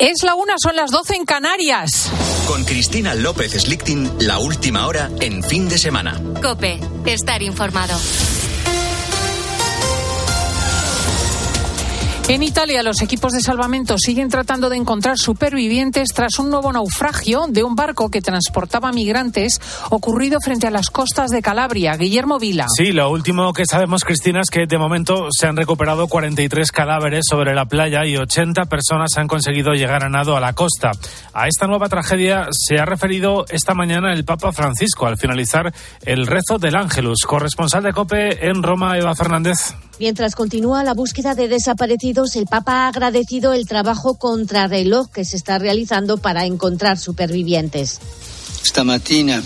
Es la una, son las 12 en Canarias. Con Cristina López Slichting, la última hora en fin de semana. Cope, estar informado. En Italia, los equipos de salvamento siguen tratando de encontrar supervivientes tras un nuevo naufragio de un barco que transportaba migrantes ocurrido frente a las costas de Calabria. Guillermo Vila. Sí, lo último que sabemos, Cristina, es que de momento se han recuperado 43 cadáveres sobre la playa y 80 personas han conseguido llegar a nado a la costa. A esta nueva tragedia se ha referido esta mañana el Papa Francisco al finalizar el rezo del Ángelus. Corresponsal de COPE en Roma, Eva Fernández. Mientras continúa la búsqueda de desaparecidos, el Papa ha agradecido el trabajo contrarreloj que se está realizando para encontrar supervivientes. Esta mañana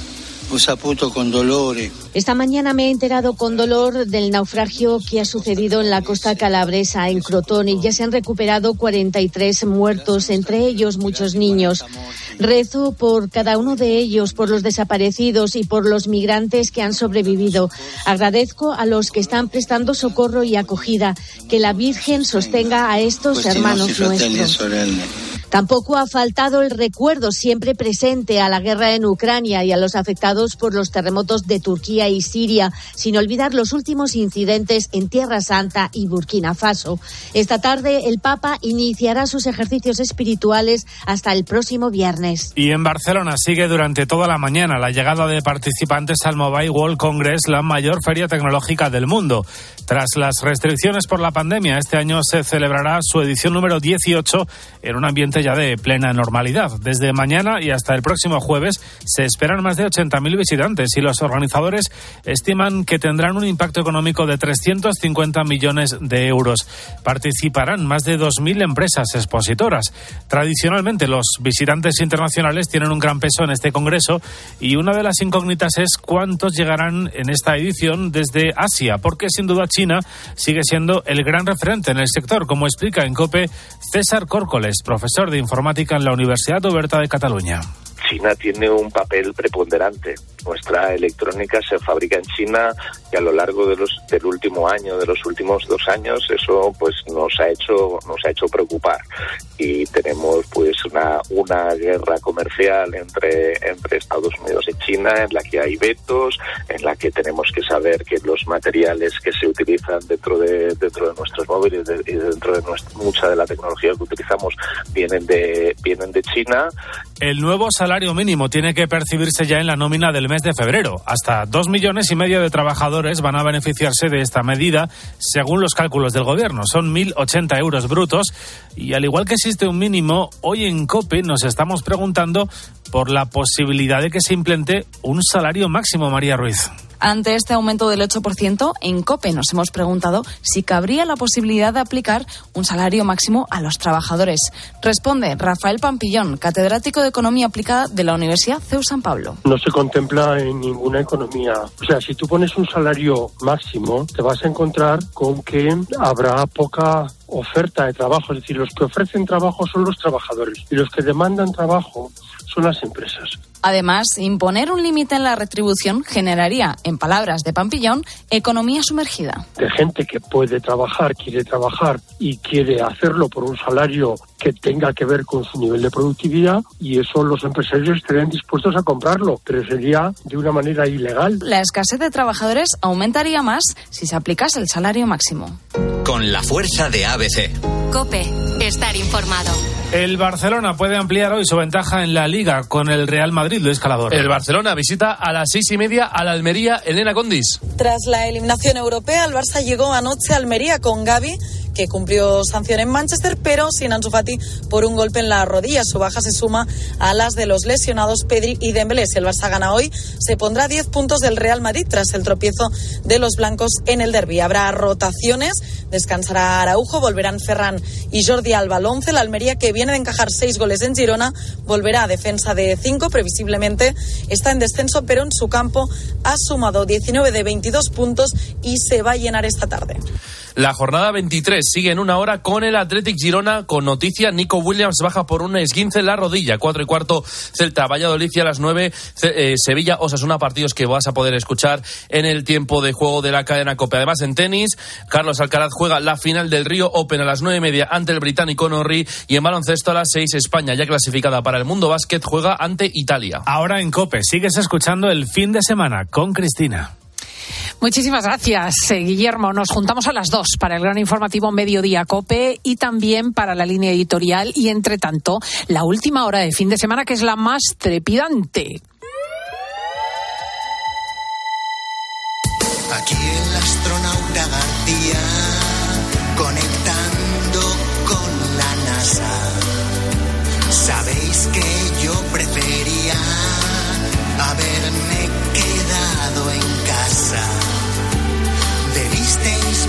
Esta mañana me he enterado con dolor del naufragio que ha sucedido en la costa calabresa, en Crotone. Ya se han recuperado 43 muertos, entre ellos muchos niños. Rezo por cada uno de ellos, por los desaparecidos y por los migrantes que han sobrevivido. Agradezco a los que están prestando socorro y acogida. Que la Virgen sostenga a estos hermanos nuestros. Tampoco ha faltado el recuerdo siempre presente a la guerra en Ucrania y a los afectados por los terremotos de Turquía y Siria, sin olvidar los últimos incidentes en Tierra Santa y Burkina Faso. Esta tarde el Papa iniciará sus ejercicios espirituales hasta el próximo viernes. Y en Barcelona sigue durante toda la mañana la llegada de participantes al Mobile World Congress, la mayor feria tecnológica del mundo. Tras las restricciones por la pandemia, este año se celebrará su edición número 18 en un ambiente ya de plena normalidad. Desde mañana y hasta el próximo jueves se esperan más de 80.000 visitantes y los organizadores estiman que tendrán un impacto económico de 350 millones de euros. Participarán más de 2.000 empresas expositoras. Tradicionalmente los visitantes internacionales tienen un gran peso en este congreso y una de las incógnitas es cuántos llegarán en esta edición desde Asia, porque sin duda China sigue siendo el gran referente en el sector, como explica en COPE César Córcoles, profesor de informática en la Universidad Oberta de Cataluña. China tiene un papel preponderante. Nuestra electrónica se fabrica en China y a lo largo de los, del último año, de los últimos dos años, eso pues nos ha hecho nos ha hecho preocupar y tenemos pues una una guerra comercial entre entre Estados Unidos y China en la que hay vetos, en la que tenemos que saber que los materiales que se utilizan dentro de dentro de nuestros móviles y dentro de mucha de la tecnología que utilizamos vienen de vienen de China. El nuevo salario mínimo tiene que percibirse ya en la nómina del mes de febrero. Hasta dos millones y medio de trabajadores van a beneficiarse de esta medida, según los cálculos del gobierno. Son 1.080 euros brutos. Y al igual que existe un mínimo, hoy en COPE nos estamos preguntando por la posibilidad de que se implante un salario máximo, María Ruiz. Ante este aumento del 8%, en COPE nos hemos preguntado si cabría la posibilidad de aplicar un salario máximo a los trabajadores. Responde Rafael Pampillón, catedrático de Economía Aplicada de la Universidad CEU San Pablo. No se contempla en ninguna economía. O sea, si tú pones un salario máximo, te vas a encontrar con que habrá poca oferta de trabajo. Es decir, los que ofrecen trabajo son los trabajadores y los que demandan trabajo son las empresas. Además, imponer un límite en la retribución generaría, en palabras de Pampillón, economía sumergida. De gente que puede trabajar, quiere trabajar y quiere hacerlo por un salario que tenga que ver con su nivel de productividad y eso los empresarios estarían dispuestos a comprarlo, pero sería de una manera ilegal. La escasez de trabajadores aumentaría más si se aplicase el salario máximo. Con la fuerza de ABC. Cope, estar informado. El Barcelona puede ampliar hoy su ventaja en la Liga con el Real Madrid, Luis Calador. El Barcelona visita a las seis y media a la Almería, Elena Condis. Tras la eliminación europea, el Barça llegó anoche a Almería con Gaby que cumplió sanción en Manchester, pero sin Ansu Fati por un golpe en la rodilla. Su baja se suma a las de los lesionados Pedri y Dembélé. Si el Barça gana hoy, se pondrá 10 puntos del Real Madrid tras el tropiezo de los blancos en el derby. Habrá rotaciones, descansará Araujo, volverán Ferran y Jordi Alba al 11. La Almería, que viene de encajar 6 goles en Girona, volverá a defensa de 5. Previsiblemente está en descenso, pero en su campo ha sumado 19 de 22 puntos y se va a llenar esta tarde. La jornada 23 sigue en una hora con el Athletic Girona con noticia. Nico Williams baja por un esguince en la rodilla. Cuatro y cuarto Celta Valladolid a las nueve eh, Sevilla Osasuna partidos que vas a poder escuchar en el tiempo de juego de la cadena Copa. Además en tenis Carlos Alcaraz juega la final del Río Open a las nueve y media ante el británico Norri y en baloncesto a las seis España ya clasificada para el mundo básquet juega ante Italia. Ahora en Cope sigues escuchando el fin de semana con Cristina. Muchísimas gracias, eh, Guillermo. Nos juntamos a las dos para el gran informativo Mediodía Cope y también para la línea editorial y, entre tanto, la última hora de fin de semana que es la más trepidante.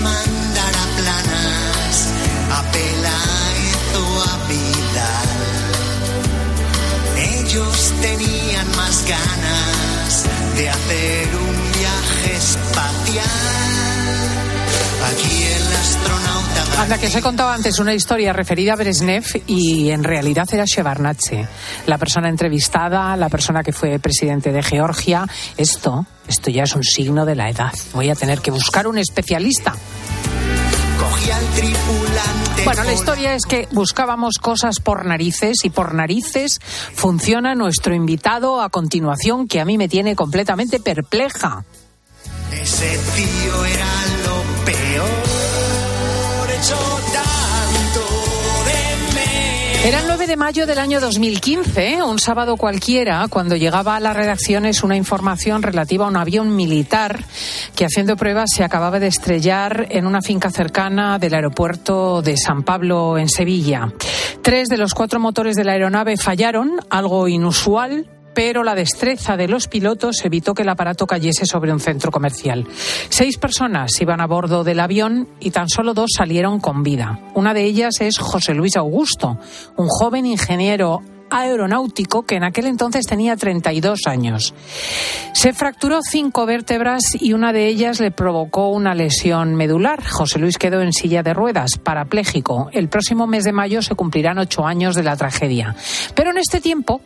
Debisteis mandar a planas, a Peláez o a Vidal. Ellos tenían más ganas de hacer un viaje espacial. Anda, que os he contado antes una historia referida a Brezhnev y en realidad era Shevardnadze, la persona entrevistada, la persona que fue presidente de Georgia. Esto, esto ya es un signo de la edad. Voy a tener que buscar un especialista. Cogí al tripulante. Bueno, la historia es que buscábamos cosas por narices y por narices funciona nuestro invitado a continuación que a mí me tiene completamente perpleja. Ese tío era Era el 9 de mayo del año 2015, un sábado cualquiera, cuando llegaba a las redacciones una información relativa a un avión militar que haciendo pruebas se acababa de estrellar en una finca cercana del aeropuerto de San Pablo en Sevilla. Tres de los cuatro motores de la aeronave fallaron, algo inusual, pero la destreza de los pilotos evitó que el aparato cayese sobre un centro comercial. Seis personas iban a bordo del avión y tan solo dos salieron con vida. Una de ellas es José Luis Augusto, un joven ingeniero aeronáutico que en aquel entonces tenía 32 años. Se fracturó cinco vértebras y una de ellas le provocó una lesión medular. José Luis quedó en silla de ruedas, parapléjico. El próximo mes de mayo se cumplirán ocho años de la tragedia. Pero en este tiempo,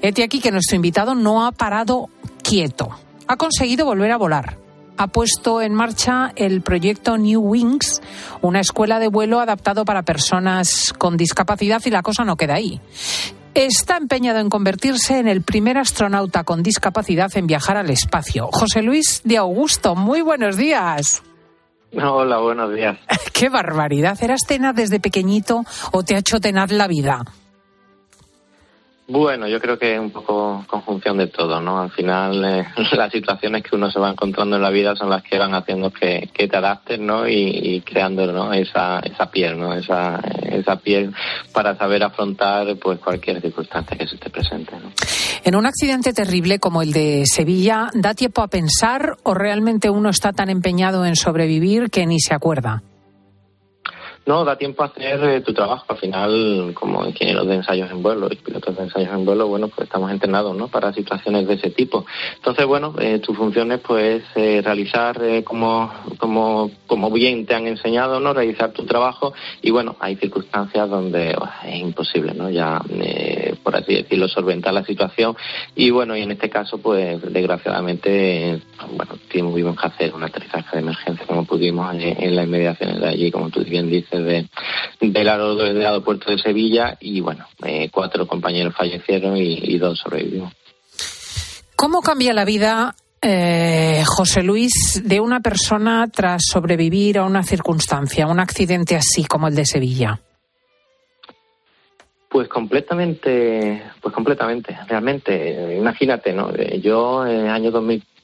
Hete aquí que nuestro invitado no ha parado quieto. Ha conseguido volver a volar. Ha puesto en marcha el proyecto New Wings, una escuela de vuelo adaptado para personas con discapacidad y la cosa no queda ahí. Está empeñado en convertirse en el primer astronauta con discapacidad en viajar al espacio. José Luis de Augusto, muy buenos días. Hola, buenos días. Qué barbaridad. ¿Eras tenaz desde pequeñito o te ha hecho tenaz la vida? Bueno, yo creo que es un poco conjunción de todo, ¿no? Al final, eh, las situaciones que uno se va encontrando en la vida son las que van haciendo que, que te adaptes, ¿no? Y, creando, ¿no? Esa, esa piel, ¿no? Esa, esa piel para saber afrontar, pues, cualquier circunstancia que se te presente, ¿no? En un accidente terrible como el de Sevilla, ¿da tiempo a pensar o realmente uno está tan empeñado en sobrevivir que ni se acuerda? No, da tiempo a hacer eh, tu trabajo. Al final, como ingenieros de ensayos en vuelo y pilotos de ensayos en vuelo, bueno, pues estamos entrenados, ¿no? Para situaciones de ese tipo. Entonces, bueno, eh, tu función es, pues, eh, realizar eh, como, como, como bien te han enseñado, ¿no? Realizar tu trabajo y, bueno, hay circunstancias donde oh, es imposible, ¿no? Ya, por así decirlo, solventar la situación y, bueno, y en este caso, pues, desgraciadamente, bueno, tuvimos que hacer un aterrizaje de emergencia como pudimos en, en las inmediaciones de allí, como tú bien dices de, del, aero- del aeropuerto de Sevilla y bueno, eh, cuatro compañeros fallecieron y, y dos sobrevivimos. ¿Cómo cambia la vida, eh, José Luis, de una persona tras sobrevivir a una circunstancia, a un accidente así como el de Sevilla? Pues completamente, pues completamente, realmente. Imagínate, ¿no? Eh, Yo en el año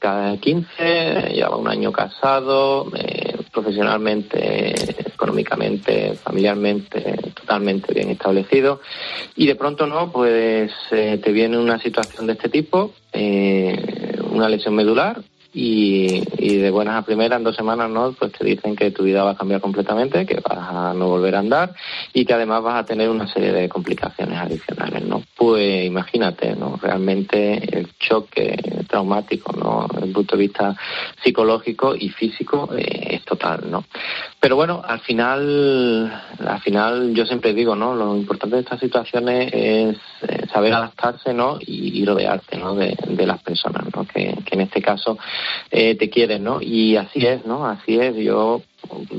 2015 llevaba un año casado, eh, profesionalmente, económicamente, familiarmente, totalmente bien establecido. Y de pronto, ¿no? Pues eh, te viene una situación de este tipo, eh, una lesión medular, y, y de buenas a primeras, en dos semanas, ¿no? Pues te dicen que tu vida va a cambiar completamente, que vas a no volver a andar y que además vas a tener una serie de complicaciones adicionales, ¿no? Pues imagínate, ¿no? Realmente el choque traumático, ¿no? Desde el punto de vista psicológico y físico eh, es total, ¿no? Pero bueno, al final, al final yo siempre digo, ¿no? Lo importante de estas situaciones es eh, saber adaptarse, ¿no? Y, y rodearte, ¿no? De, de, las personas, ¿no? Que, que en este caso eh, te quieren, ¿no? Y así es, ¿no? Así es. Yo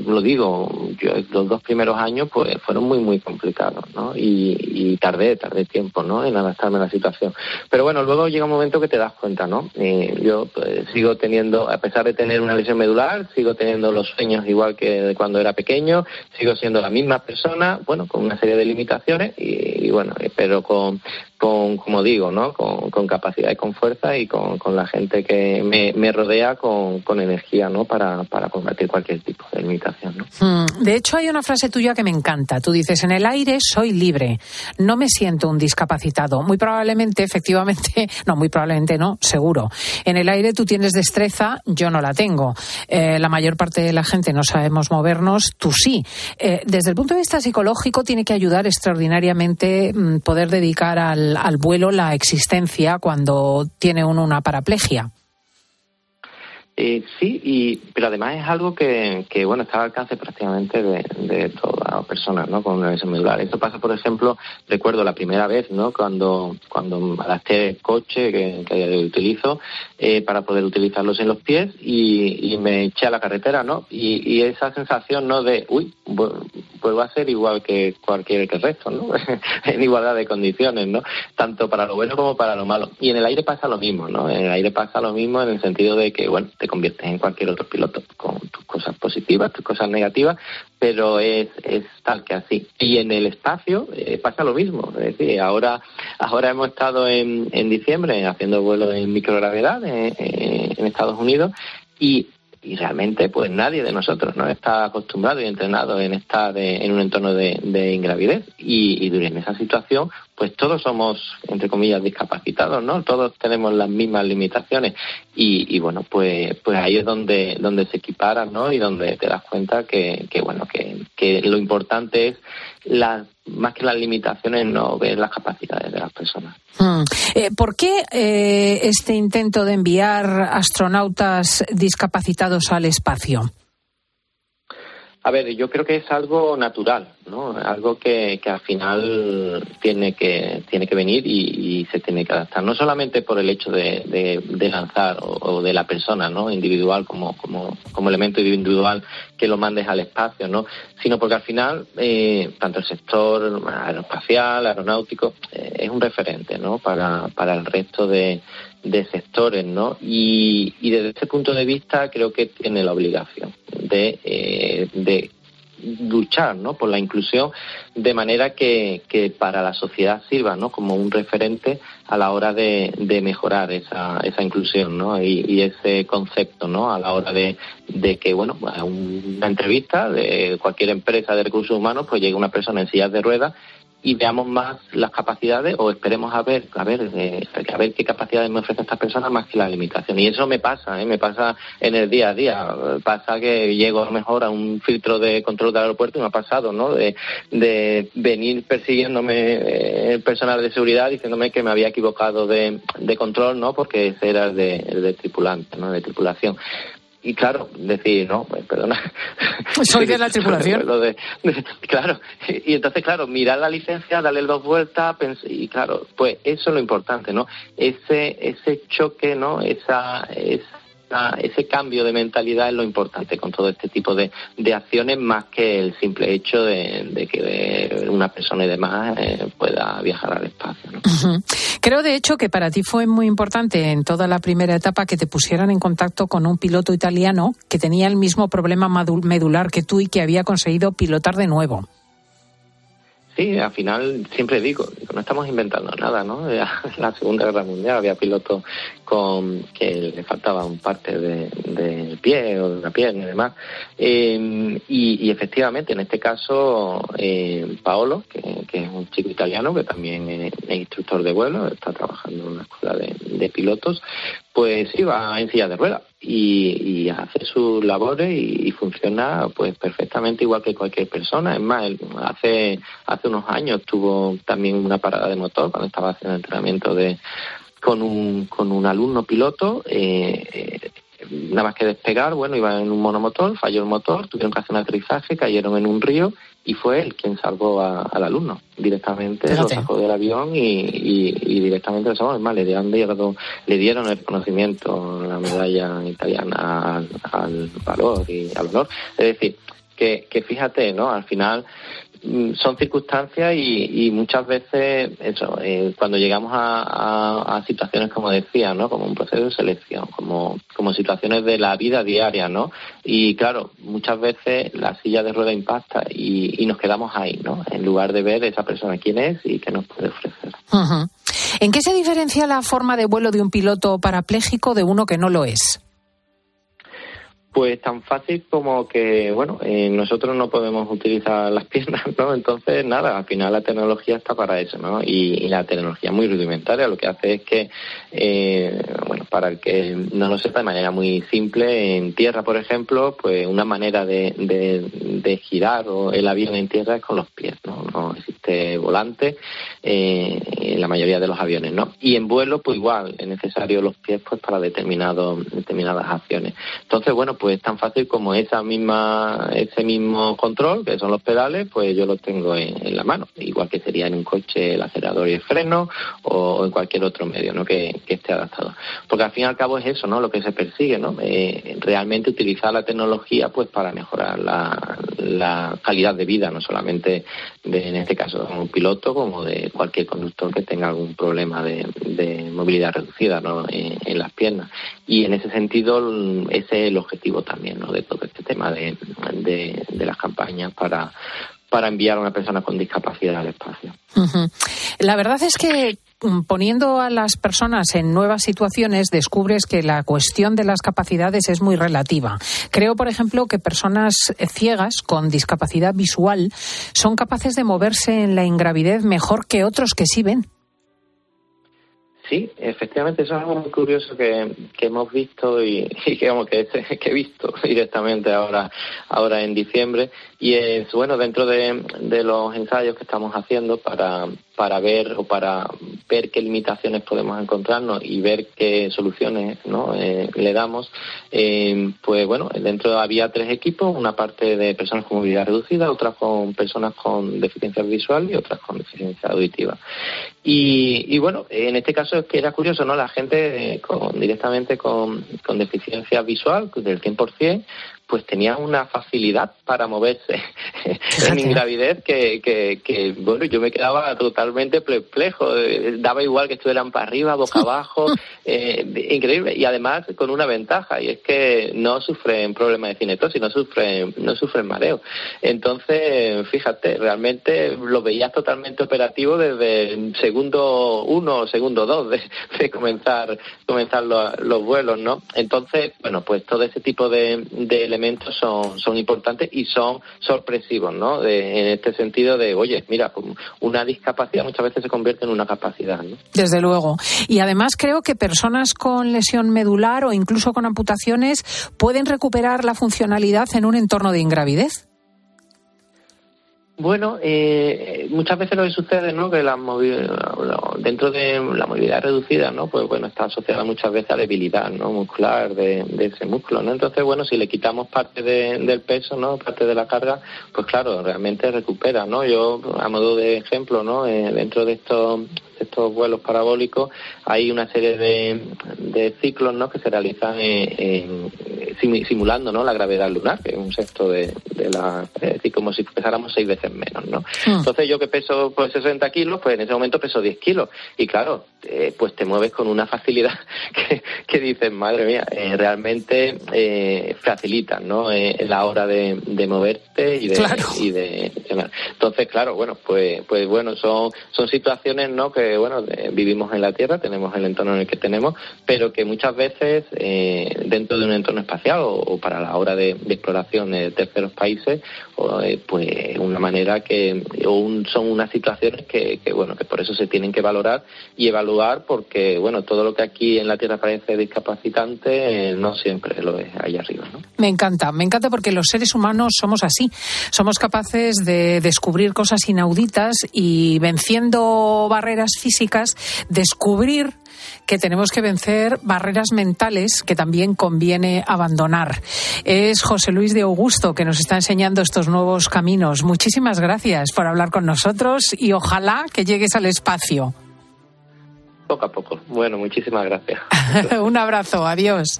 lo digo, yo los dos primeros años pues fueron muy muy complicados, ¿no? Y, tardé, tardé tiempo, ¿no? En adaptarme a la situación. Pero bueno, luego llega un momento que te das cuenta, ¿no? Eh, yo pues, sigo teniendo, a pesar de tener una lesión medular, sigo teniendo los sueños igual que de cuando era pequeño, sigo siendo la misma persona, bueno, con una serie de limitaciones y, y bueno, pero con, con, como digo, ¿no? Con, capacidad y con fuerza y con, con la gente que me, rodea con, con energía, ¿no? Para, para combatir cualquier tipo de limitación, ¿no? Mm, de hecho, hay una frase tuya que me encanta. Tú dices, en el aire soy libre, no me siento un discapacitado. Muy probablemente, efectivamente, no, muy probablemente no, seguro. En el aire tú tienes destreza, yo no la tengo. Eh, la mayor parte de la gente no sabemos movernos, tú sí. Eh, desde el punto de vista psicológico, tiene que ayudar extraordinariamente mm, poder dedicar al, al vuelo la existencia cuando tiene uno una paraplegia. Eh, sí, y, pero además es algo que, que bueno, está al alcance prácticamente de, de todas las personas, ¿no? Con una lesión medular. Esto pasa, por ejemplo, recuerdo la primera vez, ¿no? Cuando, cuando adapté el coche que, que utilizo eh, para poder utilizarlos en los pies y, me eché a la carretera, ¿no? Y, y esa sensación, ¿no? De, uy, vuelvo a ser igual que cualquier que el resto, ¿no? en igualdad de condiciones, ¿no? Tanto para lo bueno como para lo malo. Y en el aire pasa lo mismo, ¿no? En el aire pasa lo mismo en el sentido de que, bueno, te conviertes en cualquier otro piloto con tus cosas positivas, tus cosas negativas, pero es, es tal que así. Y en el espacio eh, pasa lo mismo. Es decir, ahora, ahora hemos estado en, en diciembre haciendo vuelos en microgravedad en, en Estados Unidos y y realmente pues nadie de nosotros no está acostumbrado y entrenado en estar en un entorno de, de ingravidez. Y, y, en esa situación pues todos somos entre comillas discapacitados no todos tenemos las mismas limitaciones. Y, y bueno pues pues ahí es donde donde se equiparan no y donde te das cuenta que, que bueno que, que lo importante es la más que las limitaciones, no ver las capacidades de las personas. Hmm. Eh, ¿Por qué eh, este intento de enviar astronautas discapacitados al espacio? A ver, yo creo que es algo natural, ¿no? Algo que, que al final tiene que tiene que venir y, se tiene que adaptar. No solamente por el hecho de, lanzar o, o, de la persona, ¿no? Individual como, como, como elemento individual que lo mandes al espacio, ¿no? Sino porque al final eh, tanto el sector aeroespacial, aeronáutico, eh, es un referente, ¿no? Para, para el resto de, de sectores, ¿no? Y, y desde ese punto de vista creo que tiene la obligación de, eh, de luchar ¿no? por la inclusión de manera que, que, para la sociedad sirva ¿no? como un referente a la hora de, de mejorar esa, esa inclusión ¿no? y, y, ese concepto ¿no? a la hora de, de que bueno una entrevista de cualquier empresa de recursos humanos pues llegue una persona en sillas de ruedas y veamos más las capacidades o esperemos a ver a ver eh, a ver qué capacidades me ofrecen estas personas más que la limitación. Y eso me pasa ¿eh? me pasa en el día a día. Pasa que llego a lo mejor a un filtro de control del aeropuerto y me ha pasado no de, venir persiguiéndome eh, el personal de seguridad diciéndome que me había equivocado de, de control no porque ese era el de, de tripulante no de tripulación y claro, decir, no, pues perdona. Soy de la tripulación. de, de, claro, y entonces, claro, mirar la licencia, darle dos vueltas, y claro, pues eso es lo importante, ¿no? Ese, ese choque, ¿no? Esa, esa ese cambio de mentalidad es lo importante con todo este tipo de, de acciones más que el simple hecho de, que una persona y demás eh, pueda viajar al espacio. ¿no? Creo de hecho que para ti fue muy importante en toda la primera etapa que te pusieran en contacto con un piloto italiano que tenía el mismo problema medular que tú y que había conseguido pilotar de nuevo. Sí, al final siempre digo, no estamos inventando nada, ¿no? En la Segunda Guerra Mundial había pilotos con que le faltaban parte del de pie o de una pierna y demás. Eh, y, efectivamente, en este caso, eh, Paolo, que, es un chico italiano que también es, es, instructor de vuelo, está trabajando en una escuela de, de pilotos, pues iba en silla de ruedas y, y hace sus labores y, funciona pues perfectamente igual que cualquier persona. Es más, hace, hace unos años tuvo también una parada de motor cuando estaba haciendo entrenamiento de con un, con un alumno piloto. Eh, eh, nada más que despegar, bueno, iba en un monomotor, falló el motor, tuvieron que hacer un aterrizaje, cayeron en un río y fue él quien salvó al alumno. Directamente Fíjate. lo sacó del avión y, y, y directamente lo salvó. Además, le dieron, le dieron el reconocimiento, la medalla italiana al, al valor y al honor. Es decir, que, que fíjate, ¿no? Al final son circunstancias y, y, muchas veces eso eh, cuando llegamos a, situaciones como decía no como un proceso de selección como como situaciones de la vida diaria no y claro muchas veces la silla de rueda impacta y, y nos quedamos ahí no en lugar de ver esa persona quién es y qué nos puede ofrecer. ¿En qué se diferencia la forma de vuelo de un piloto parapléjico de uno que no lo es? Pues tan fácil como que, bueno, eh, nosotros no podemos utilizar las piernas, ¿no? Entonces, nada, al final la tecnología está para eso, ¿no? Y, y la tecnología muy rudimentaria lo que hace es que, eh, bueno, para el que no lo sepa de manera muy simple, en tierra, por ejemplo, pues una manera de, de, girar o el avión en tierra es con los pies, ¿no? No existe volante eh, en la mayoría de los aviones, ¿no? Y en vuelo, pues igual, es necesario los pies pues para determinado, determinadas acciones. Entonces, bueno, pues tan fácil como esa misma, ese mismo control, que son los pedales, pues yo los tengo en, la mano, igual que sería en un coche el acelerador y el freno o, en cualquier otro medio, ¿no? Que, que, esté adaptado. Porque al fin y al cabo es eso, ¿no? Lo que se persigue, ¿no? Eh, realmente utilizar la tecnología, pues para mejorar la calidad de vida, no solamente de, en este caso, un piloto como de cualquier conductor que tenga algún problema de, de movilidad reducida, ¿no? En, en las piernas. Y en ese sentido, ese es el objetivo también ¿no? de todo este tema de, de, las campañas para, para enviar a una persona con discapacidad al espacio. La verdad es que mm, poniendo a las personas en nuevas situaciones descubres que la cuestión de las capacidades es muy relativa. Creo, por ejemplo, que personas ciegas con discapacidad visual son capaces de moverse en la ingravidez mejor que otros que sí ven. Sí, efectivamente, eso es algo muy curioso que, que hemos visto y, y que, digamos, que, que, he visto directamente ahora, ahora en diciembre. Y es, bueno, dentro de, de los ensayos que estamos haciendo para, para ver o para ver qué limitaciones podemos encontrarnos y ver qué soluciones ¿no? eh, le damos, eh, pues bueno, dentro había tres equipos, una parte de personas con movilidad reducida, otras con personas con deficiencia visual y otras con deficiencia auditiva. Y, bueno, en este caso es que era curioso, ¿no? La gente eh, directamente con, con deficiencia visual del 100%, pues tenía una facilidad para moverse en ingravidez que, que, que, bueno, yo me quedaba totalmente perplejo. Daba igual que estuvieran para arriba, boca abajo, eh, increíble. Y además con una ventaja, y es que no sufren problemas de cinetosis, no sufren, no sufren mareo. Entonces, fíjate, realmente lo veías totalmente operativo desde el segundo uno o segundo dos de, de comenzar, comenzar los, los, vuelos, ¿no? Entonces, bueno, pues todo ese tipo de, de elementos son, son importantes y son sorpresivos, ¿no? De, en este sentido de, oye, mira, una discapacidad muchas veces se convierte en una capacidad. Desde luego. Y además creo que personas con lesión medular o incluso con amputaciones pueden recuperar la funcionalidad en un entorno de ingravidez. Bueno, eh, muchas veces lo que sucede, ¿no? Que la dentro de la movilidad reducida, ¿no? Pues bueno, está asociada muchas veces a debilidad, ¿no? Muscular de, de ese músculo, ¿no? Entonces, bueno, si le quitamos parte de, del peso, ¿no? Parte de la carga, pues claro, realmente recupera, ¿no? Yo, a modo de ejemplo, ¿no? Eh, dentro de estos estos vuelos parabólicos hay una serie de, de ciclos ¿no? que se realizan en, en, simulando ¿no? la gravedad lunar, que es un sexto de, de la... Es decir, como si pesáramos seis veces menos. ¿no? Mm. Entonces yo que peso pues 60 kilos, pues en ese momento peso 10 kilos. Y claro, eh, pues te mueves con una facilidad que, que dices, madre mía, eh, realmente eh, facilitan ¿no? Eh, la hora de, de moverte y de, claro. y de... Entonces, claro, bueno, pues, pues bueno, son, son situaciones ¿no? que bueno, vivimos en la Tierra, tenemos el entorno en el que tenemos, pero que muchas veces eh, dentro de un entorno espacial o, para la hora de, exploración de terceros países, pues una manera que son unas situaciones que, bueno que por eso se tienen que valorar y evaluar porque bueno todo lo que aquí en la tierra parece discapacitante no siempre lo es allá arriba. ¿no? Me encanta, me encanta porque los seres humanos somos así, somos capaces de descubrir cosas inauditas y venciendo barreras físicas descubrir que tenemos que vencer barreras mentales que también conviene abandonar. Es José Luis de Augusto que nos está enseñando estos nuevos caminos. Muchísimas gracias por hablar con nosotros y ojalá que llegues al espacio. Poco a poco. Bueno, muchísimas gracias. Un abrazo, adiós.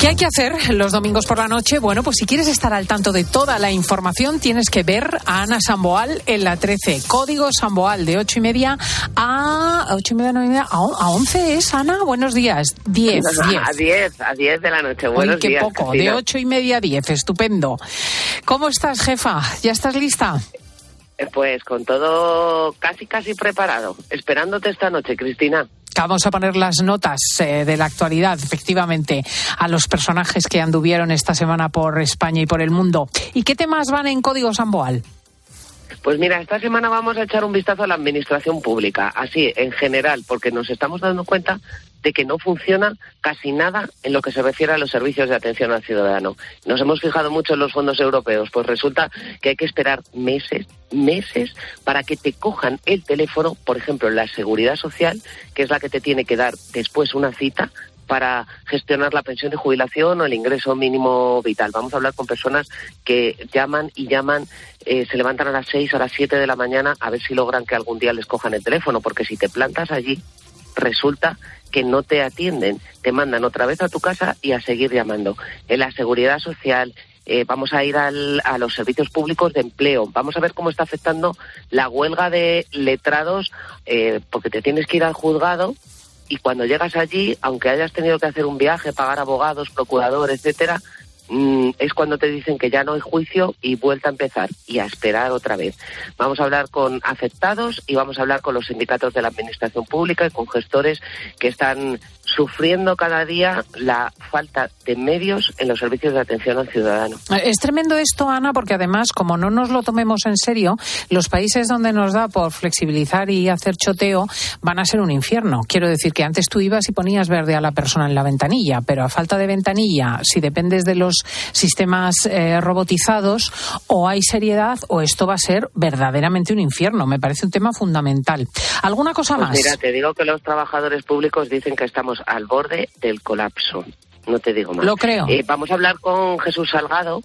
¿Qué hay que hacer los domingos por la noche? Bueno, pues si quieres estar al tanto de toda la información, tienes que ver a Ana Samboal en la 13. Código Samboal de 8 y media a 8 y media, 9 y media, a 11 es, Ana. Buenos días. 10. A 10, a 10 de la noche. Buenos qué días. poco. De 8 y media a 10. Estupendo. ¿Cómo estás, jefa? ¿Ya estás lista? Eh, pues con todo casi, casi preparado. Esperándote esta noche, Cristina. Vamos a poner las notas eh, de la actualidad, efectivamente, a los personajes que anduvieron esta semana por España y por el mundo. ¿Y qué temas van en Código Samboal? Pues mira, esta semana vamos a echar un vistazo a la administración pública, así en general, porque nos estamos dando cuenta de que no funciona casi nada en lo que se refiere a los servicios de atención al ciudadano. Nos hemos fijado mucho en los fondos europeos, pues resulta que hay que esperar meses, meses para que te cojan el teléfono, por ejemplo, la seguridad social, que es la que te tiene que dar después una cita para gestionar la pensión de jubilación o el ingreso mínimo vital. Vamos a hablar con personas que llaman y llaman, eh, se levantan a las seis, a las siete de la mañana a ver si logran que algún día les cojan el teléfono, porque si te plantas allí, resulta que no te atienden, te mandan otra vez a tu casa y a seguir llamando. En la seguridad social, eh, vamos a ir a los servicios públicos de empleo, vamos a ver cómo está afectando la huelga de letrados, eh, porque te tienes que ir al juzgado y cuando llegas allí, aunque hayas tenido que hacer un viaje, pagar abogados, procurador, etcétera, mm, es cuando te dicen que ya no hay juicio y vuelta a empezar y a esperar otra vez. Vamos a hablar con afectados y vamos a hablar con los sindicatos de la administración pública y con gestores que están sufriendo cada día la falta de medios en los servicios de atención al ciudadano. Es tremendo esto, Ana, porque además, como no nos lo tomemos en serio, los países donde nos da por flexibilizar y hacer choteo van a ser un infierno. Quiero decir que antes tú ibas y ponías verde a la persona en la ventanilla, pero a falta de ventanilla, si dependes de los sistemas eh, robotizados, o hay seriedad o esto va a ser verdaderamente un infierno. Me parece un tema fundamental. ¿Alguna cosa pues más? Mira, te digo que los trabajadores públicos dicen que estamos al borde del colapso. No te digo más. Lo creo. Eh, vamos a hablar con Jesús Salgado,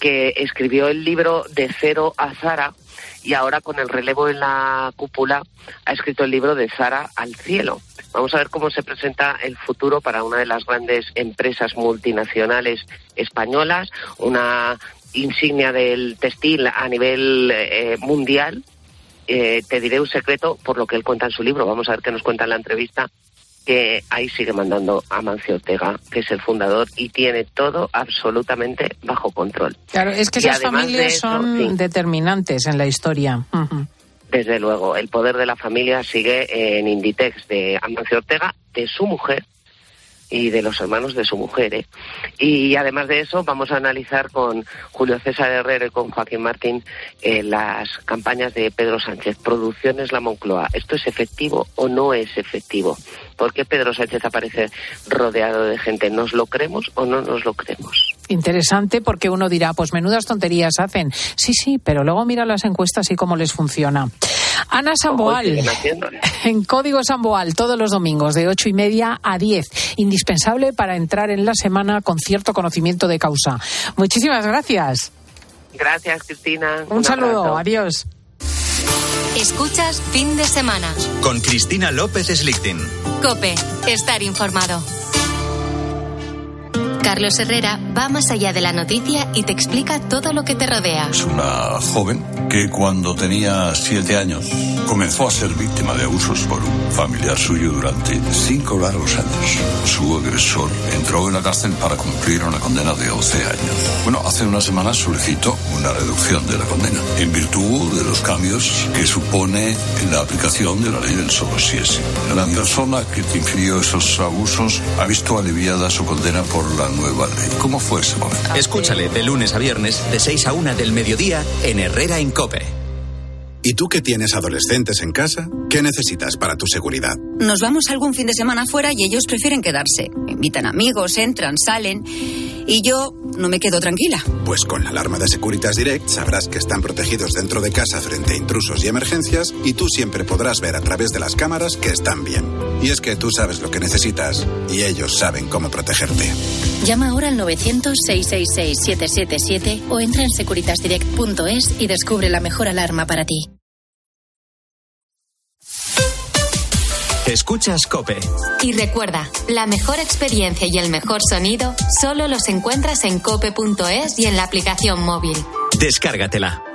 que escribió el libro De cero a Zara y ahora con el relevo en la cúpula ha escrito el libro De Zara al cielo. Vamos a ver cómo se presenta el futuro para una de las grandes empresas multinacionales españolas, una insignia del textil a nivel eh, mundial. Eh, te diré un secreto por lo que él cuenta en su libro. Vamos a ver qué nos cuenta en la entrevista que ahí sigue mandando a Mancio Ortega, que es el fundador y tiene todo absolutamente bajo control. Claro, es que esas familias son determinantes en la historia. Desde luego, el poder de la familia sigue en Inditex de Amancio Ortega, de su mujer, y de los hermanos de su mujer. ¿eh? Y además de eso, vamos a analizar con Julio César Herrero y con Joaquín Martín eh, las campañas de Pedro Sánchez. Producciones La Moncloa. ¿Esto es efectivo o no es efectivo? ¿Por qué Pedro Sánchez aparece rodeado de gente? ¿Nos lo creemos o no nos lo creemos? Interesante porque uno dirá, pues menudas tonterías hacen. Sí, sí, pero luego mira las encuestas y cómo les funciona. Ana Samboal, en Código Samboal, todos los domingos de ocho y media a diez. Indispensable para entrar en la semana con cierto conocimiento de causa. Muchísimas gracias. Gracias, Cristina. Un, saludo, adiós. Escuchas fin de semana. Con Cristina López Slichting. Cope, estar informado. Carlos Herrera va más allá de la noticia y te explica todo lo que te rodea. Es una joven que cuando tenía siete años comenzó a ser víctima de abusos por un familiar suyo durante cinco largos años. Su agresor entró en la cárcel para cumplir una condena de 11 años. Bueno, hace unas semanas solicitó una reducción de la condena en virtud de los cambios que supone la aplicación de la ley del solo si es. La persona que te infirió esos abusos ha visto aliviada su condena por la nueva ley. ¿Cómo fue ese momento? Escúchale de lunes a viernes, de 6 a 1 del mediodía, en Herrera en Cope. ¿Y tú que tienes adolescentes en casa? ¿Qué necesitas para tu seguridad? Nos vamos algún fin de semana fuera y ellos prefieren quedarse. Invitan amigos, entran, salen. Y yo no me quedo tranquila. Pues con la alarma de Securitas Direct sabrás que están protegidos dentro de casa frente a intrusos y emergencias y tú siempre podrás ver a través de las cámaras que están bien. Y es que tú sabes lo que necesitas y ellos saben cómo protegerte. Llama ahora al 900-666-777 o entra en securitasdirect.es y descubre la mejor alarma para ti. Escuchas Cope. Y recuerda, la mejor experiencia y el mejor sonido solo los encuentras en cope.es y en la aplicación móvil. Descárgatela.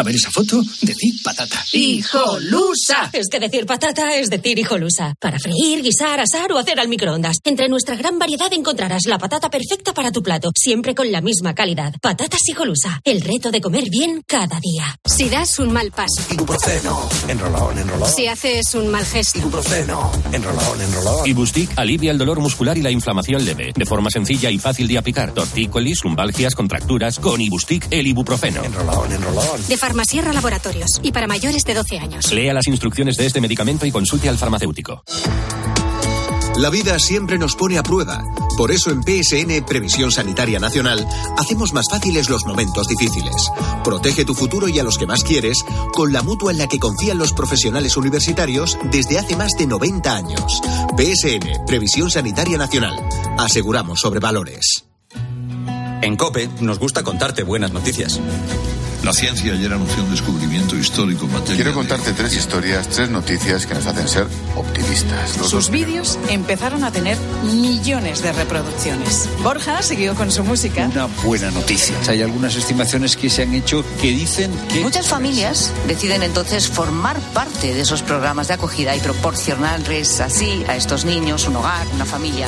A ver esa foto, decir patata. ¡Hijolusa! Es que decir patata es decir hijolusa. Para freír, guisar, asar o hacer al microondas. Entre nuestra gran variedad encontrarás la patata perfecta para tu plato, siempre con la misma calidad. Patatas hijolusa. El reto de comer bien cada día. Si das un mal paso. Ibuprofeno. Enrolón, enrolón. Si haces un mal gesto. Ibuprofeno. Enrolón, enrolón. Ibustic alivia el dolor muscular y la inflamación leve. De forma sencilla y fácil de aplicar. Tortícolis, lumbalgias, contracturas. Con Ibustic, el ibuprofeno. Enrolón, enrolón. De Farmasierra Laboratorios. Y para mayores de 12 años. Lea las instrucciones de este medicamento y consulte al farmacéutico. La vida siempre nos pone a prueba. Por eso en PSN Previsión Sanitaria Nacional hacemos más fáciles los momentos difíciles. Protege tu futuro y a los que más quieres con la mutua en la que confían los profesionales universitarios desde hace más de 90 años. PSN Previsión Sanitaria Nacional. Aseguramos sobre valores. En Cope nos gusta contarte buenas noticias. La ciencia ayer anunció un descubrimiento histórico en materia Quiero contarte tres historias, tres noticias que nos hacen ser optimistas. Los Sus vídeos empezaron a tener millones de reproducciones. Borja siguió con su música. Una buena noticia. Hay algunas estimaciones que se han hecho que dicen que... Muchas familias deciden entonces formar parte de esos programas de acogida y proporcionarles así a estos niños un hogar, una familia.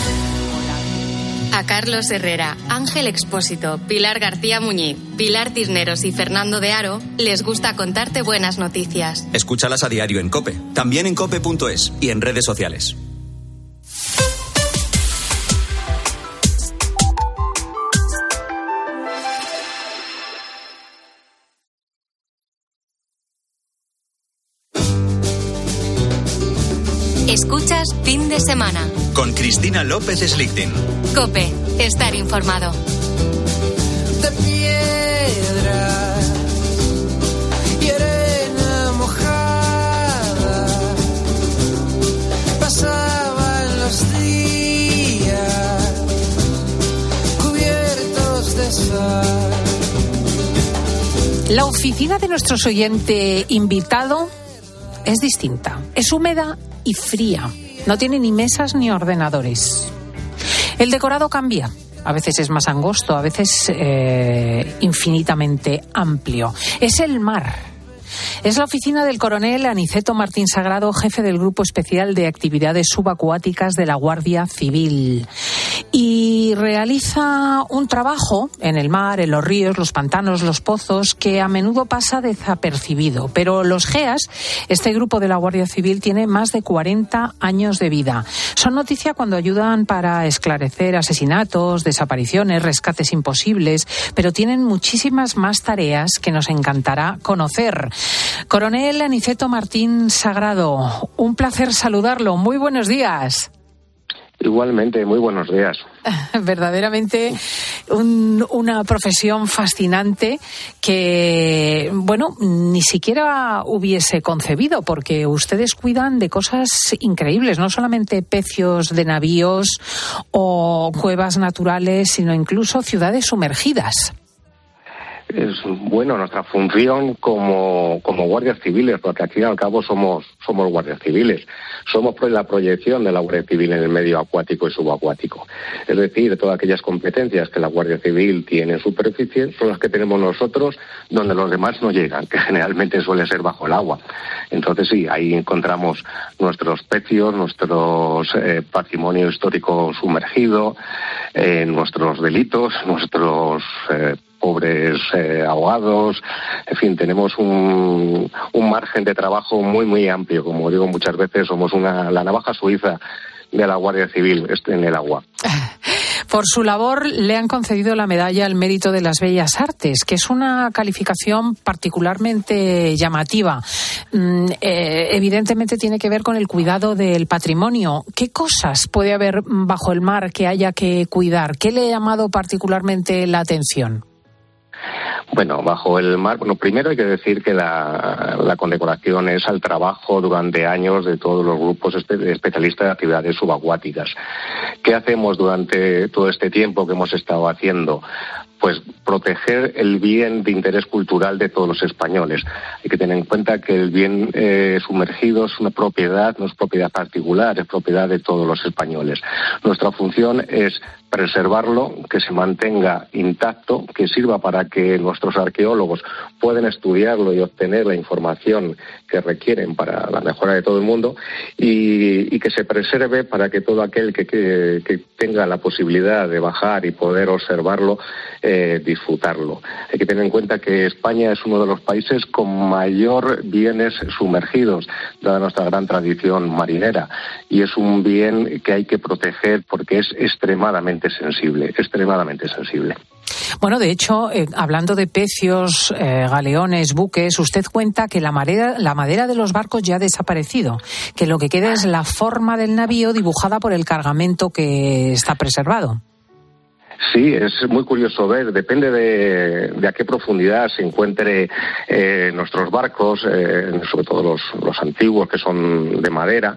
A Carlos Herrera, Ángel Expósito, Pilar García Muñiz, Pilar Tisneros y Fernando de Aro les gusta contarte buenas noticias. Escúchalas a diario en Cope. También en cope.es y en redes sociales. De semana. Con Cristina López Slichting. Cope, estar informado. de piedra y arena mojada. Pasaban los días cubiertos de sal. La oficina de nuestro oyente invitado es distinta. Es húmeda y fría. No tiene ni mesas ni ordenadores. El decorado cambia. A veces es más angosto, a veces eh, infinitamente amplio. Es el mar. Es la oficina del coronel Aniceto Martín Sagrado, jefe del Grupo Especial de Actividades Subacuáticas de la Guardia Civil. Y realiza un trabajo en el mar, en los ríos, los pantanos, los pozos, que a menudo pasa desapercibido. Pero los GEAS, este grupo de la Guardia Civil, tiene más de 40 años de vida. Son noticia cuando ayudan para esclarecer asesinatos, desapariciones, rescates imposibles, pero tienen muchísimas más tareas que nos encantará conocer. Coronel Aniceto Martín Sagrado, un placer saludarlo. Muy buenos días. Igualmente, muy buenos días. Verdaderamente un- una profesión fascinante que, bueno, ni siquiera hubiese concebido, porque ustedes cuidan de cosas increíbles, no solamente pecios de navíos o cuevas naturales, sino incluso ciudades sumergidas. Es bueno nuestra función como, como guardias civiles, porque aquí al cabo somos, somos guardias civiles. Somos la proyección de la Guardia Civil en el medio acuático y subacuático. Es decir, todas aquellas competencias que la Guardia Civil tiene en superficie son las que tenemos nosotros donde los demás no llegan, que generalmente suele ser bajo el agua. Entonces sí, ahí encontramos nuestros pecios, nuestro eh, patrimonio histórico sumergido, eh, nuestros delitos, nuestros eh, pobres eh, ahogados, en fin, tenemos un, un margen de trabajo muy, muy amplio. Como digo muchas veces, somos una, la navaja suiza de la Guardia Civil en el agua. Por su labor le han concedido la medalla al mérito de las bellas artes, que es una calificación particularmente llamativa. Mm, eh, evidentemente tiene que ver con el cuidado del patrimonio. ¿Qué cosas puede haber bajo el mar que haya que cuidar? ¿Qué le ha llamado particularmente la atención? Bueno, bajo el mar, bueno, primero hay que decir que la, condecoración es al trabajo durante años de todos los grupos especialistas de actividades subacuáticas. ¿Qué hacemos durante todo este tiempo que hemos estado haciendo? pues proteger el bien de interés cultural de todos los españoles. Hay que tener en cuenta que el bien eh, sumergido es una propiedad, no es propiedad particular, es propiedad de todos los españoles. Nuestra función es preservarlo, que se mantenga intacto, que sirva para que nuestros arqueólogos puedan estudiarlo y obtener la información que requieren para la mejora de todo el mundo y, que se preserve para que todo aquel que, tenga la posibilidad de bajar y poder observarlo, eh, disfrutarlo. Hay que tener en cuenta que España es uno de los países con mayor bienes sumergidos, dada nuestra gran tradición marinera, y es un bien que hay que proteger porque es extremadamente sensible, extremadamente sensible. Bueno, de hecho, eh, hablando de pecios, eh, galeones, buques, usted cuenta que la madera, la madera de los barcos ya ha desaparecido, que lo que queda es la forma del navío dibujada por el cargamento que está preservado. Sí, es muy curioso ver, depende de, a qué profundidad se encuentre eh, nuestros barcos, sobre todo los, los, antiguos que son de madera.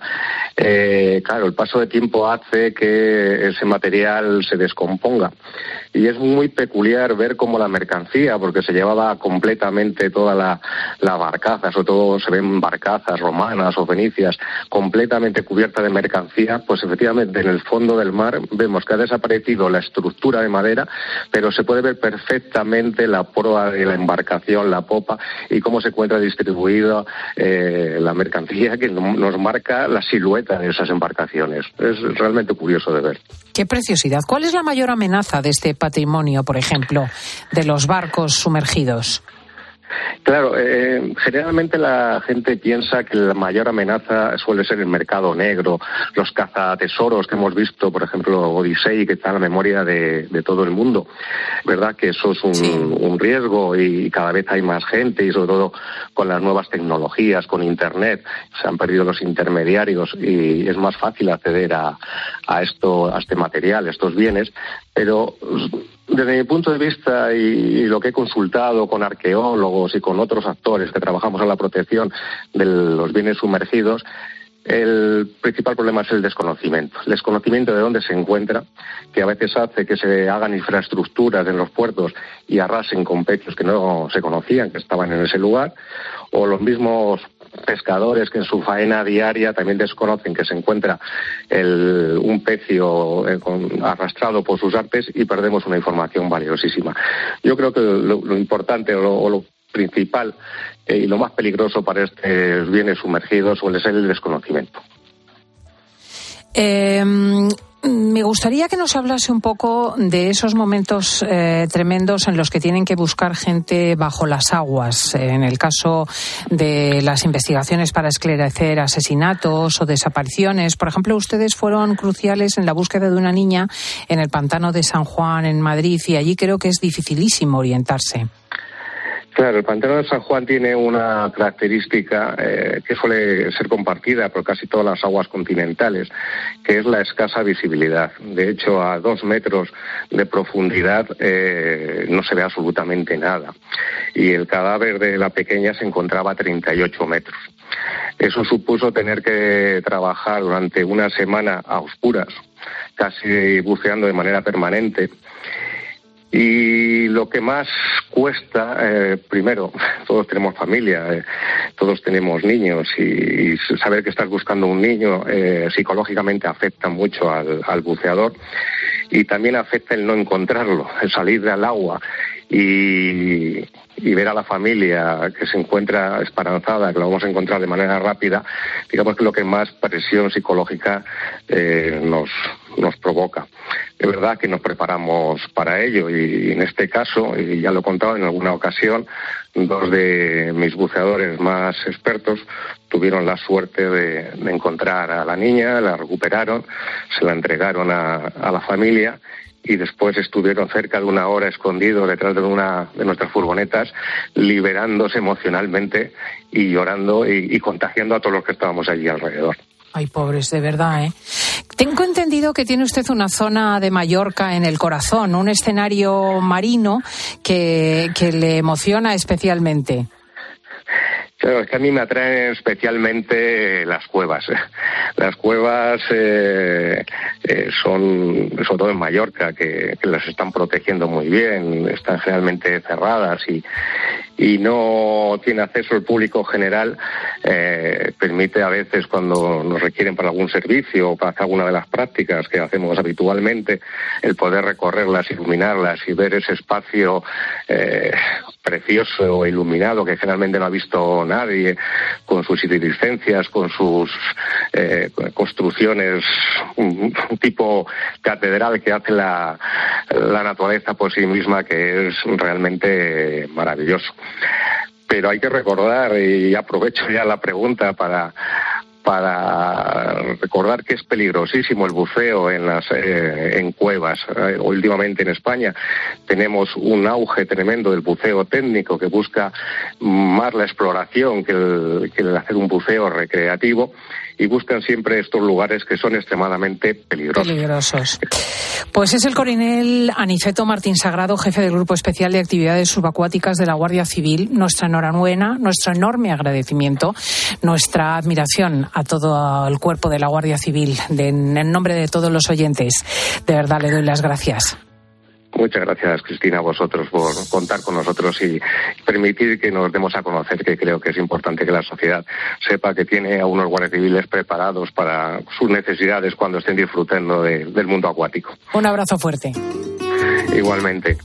claro, el paso de tiempo hace que ese material se descomponga y es muy peculiar ver cómo la mercancía, porque se llevaba completamente toda la, barcaza, sobre todo se ven barcazas romanas o fenicias completamente cubierta de mercancía, pues efectivamente en el fondo del mar vemos que ha desaparecido la estructura de madera, pero se puede ver perfectamente la proa de la embarcación, la popa y cómo se encuentra distribuida eh, la mercancía que nos marca la silueta de esas embarcaciones. Es realmente curioso de ver. Qué preciosidad. ¿Cuál es la mayor amenaza de este patrimonio, por ejemplo, de los barcos sumergidos? Claro, eh, generalmente la gente piensa que la mayor amenaza suele ser el mercado negro, los cazatesoros que hemos visto, por ejemplo, Odisei, que está en la memoria de, todo el mundo. ¿Verdad? Que eso es un, un, riesgo y cada vez hay más gente y sobre todo con las nuevas tecnologías, con Internet, se han perdido los intermediarios y es más fácil acceder a, a esto, a este material, a estos bienes. Pero desde mi punto de vista y, lo que he consultado con arqueólogos y con otros actores que trabajamos en la protección de los bienes sumergidos, el principal problema es el desconocimiento. El desconocimiento de dónde se encuentra, que a veces hace que se hagan infraestructuras en los puertos y arrasen con pechos que no se conocían, que estaban en ese lugar, o los mismos pescadores que en su faena diaria también desconocen que se encuentra un pecio eh, arrastrado por sus artes y perdemos una información valiosísima. Yo creo que lo, importante o lo, principal eh, y lo más peligroso para estos bienes sumergidos suele ser el desconocimiento. Eh, me gustaría que nos hablase un poco de esos momentos eh, tremendos en los que tienen que buscar gente bajo las aguas. En el caso de las investigaciones para esclarecer asesinatos o desapariciones. Por ejemplo, ustedes fueron cruciales en la búsqueda de una niña en el pantano de San Juan, en Madrid, y allí creo que es dificilísimo orientarse. Claro, el pantano de San Juan tiene una característica eh, que suele ser compartida por casi todas las aguas continentales, que es la escasa visibilidad. De hecho, a dos metros de profundidad eh, no se ve absolutamente nada. Y el cadáver de la pequeña se encontraba a 38 metros. Eso supuso tener que trabajar durante una semana a oscuras, casi buceando de manera permanente Y lo que más cuesta, eh, primero, todos tenemos familia, eh, todos tenemos niños y, saber que estás buscando un niño eh, psicológicamente afecta mucho al, buceador y también afecta el no encontrarlo, el salir al agua y, y ver a la familia que se encuentra esperanzada, que lo vamos a encontrar de manera rápida, digamos que lo que más presión psicológica eh, nos, nos provoca. De verdad que nos preparamos para ello y en este caso, y ya lo he contado en alguna ocasión, dos de mis buceadores más expertos tuvieron la suerte de, encontrar a la niña, la recuperaron, se la entregaron a, la familia y después estuvieron cerca de una hora escondidos detrás de una de nuestras furgonetas, liberándose emocionalmente y llorando y contagiando a todos los que estábamos allí alrededor. Ay, pobres, de verdad, ¿eh? Tengo entendido que tiene usted una zona de Mallorca en el corazón, un escenario marino que, que le emociona especialmente. Claro, es que a mí me atraen especialmente las cuevas. Las cuevas eh, eh, son, sobre todo en Mallorca, que, que, las están protegiendo muy bien, están generalmente cerradas y, y no tiene acceso el público general, eh, permite a veces cuando nos requieren para algún servicio o para hacer alguna de las prácticas que hacemos habitualmente, el poder recorrerlas, iluminarlas y ver ese espacio eh, precioso o iluminado que generalmente no ha visto nadie, con sus iridiscencias, con sus eh, construcciones, un, tipo catedral que hace la naturaleza por sí misma, que es realmente maravilloso. Pero hay que recordar, y aprovecho ya la pregunta para, para recordar que es peligrosísimo el buceo en las eh, en cuevas. Eh, últimamente en España tenemos un auge tremendo del buceo técnico que busca más la exploración que el, que el hacer un buceo recreativo y buscan siempre estos lugares que son extremadamente peligrosos. Peligrosos. Pues es el coronel Aniceto Martín Sagrado, jefe del Grupo Especial de Actividades Subacuáticas de la Guardia Civil. Nuestra enhorabuena, nuestro enorme agradecimiento, nuestra admiración a todo el cuerpo de la Guardia Civil. De, en nombre de todos los oyentes, de verdad le doy las gracias. Muchas gracias, Cristina, a vosotros por contar con nosotros y permitir que nos demos a conocer, que creo que es importante que la sociedad sepa que tiene a unos guardias civiles preparados para sus necesidades cuando estén disfrutando de, del mundo acuático. Un abrazo fuerte. Igualmente.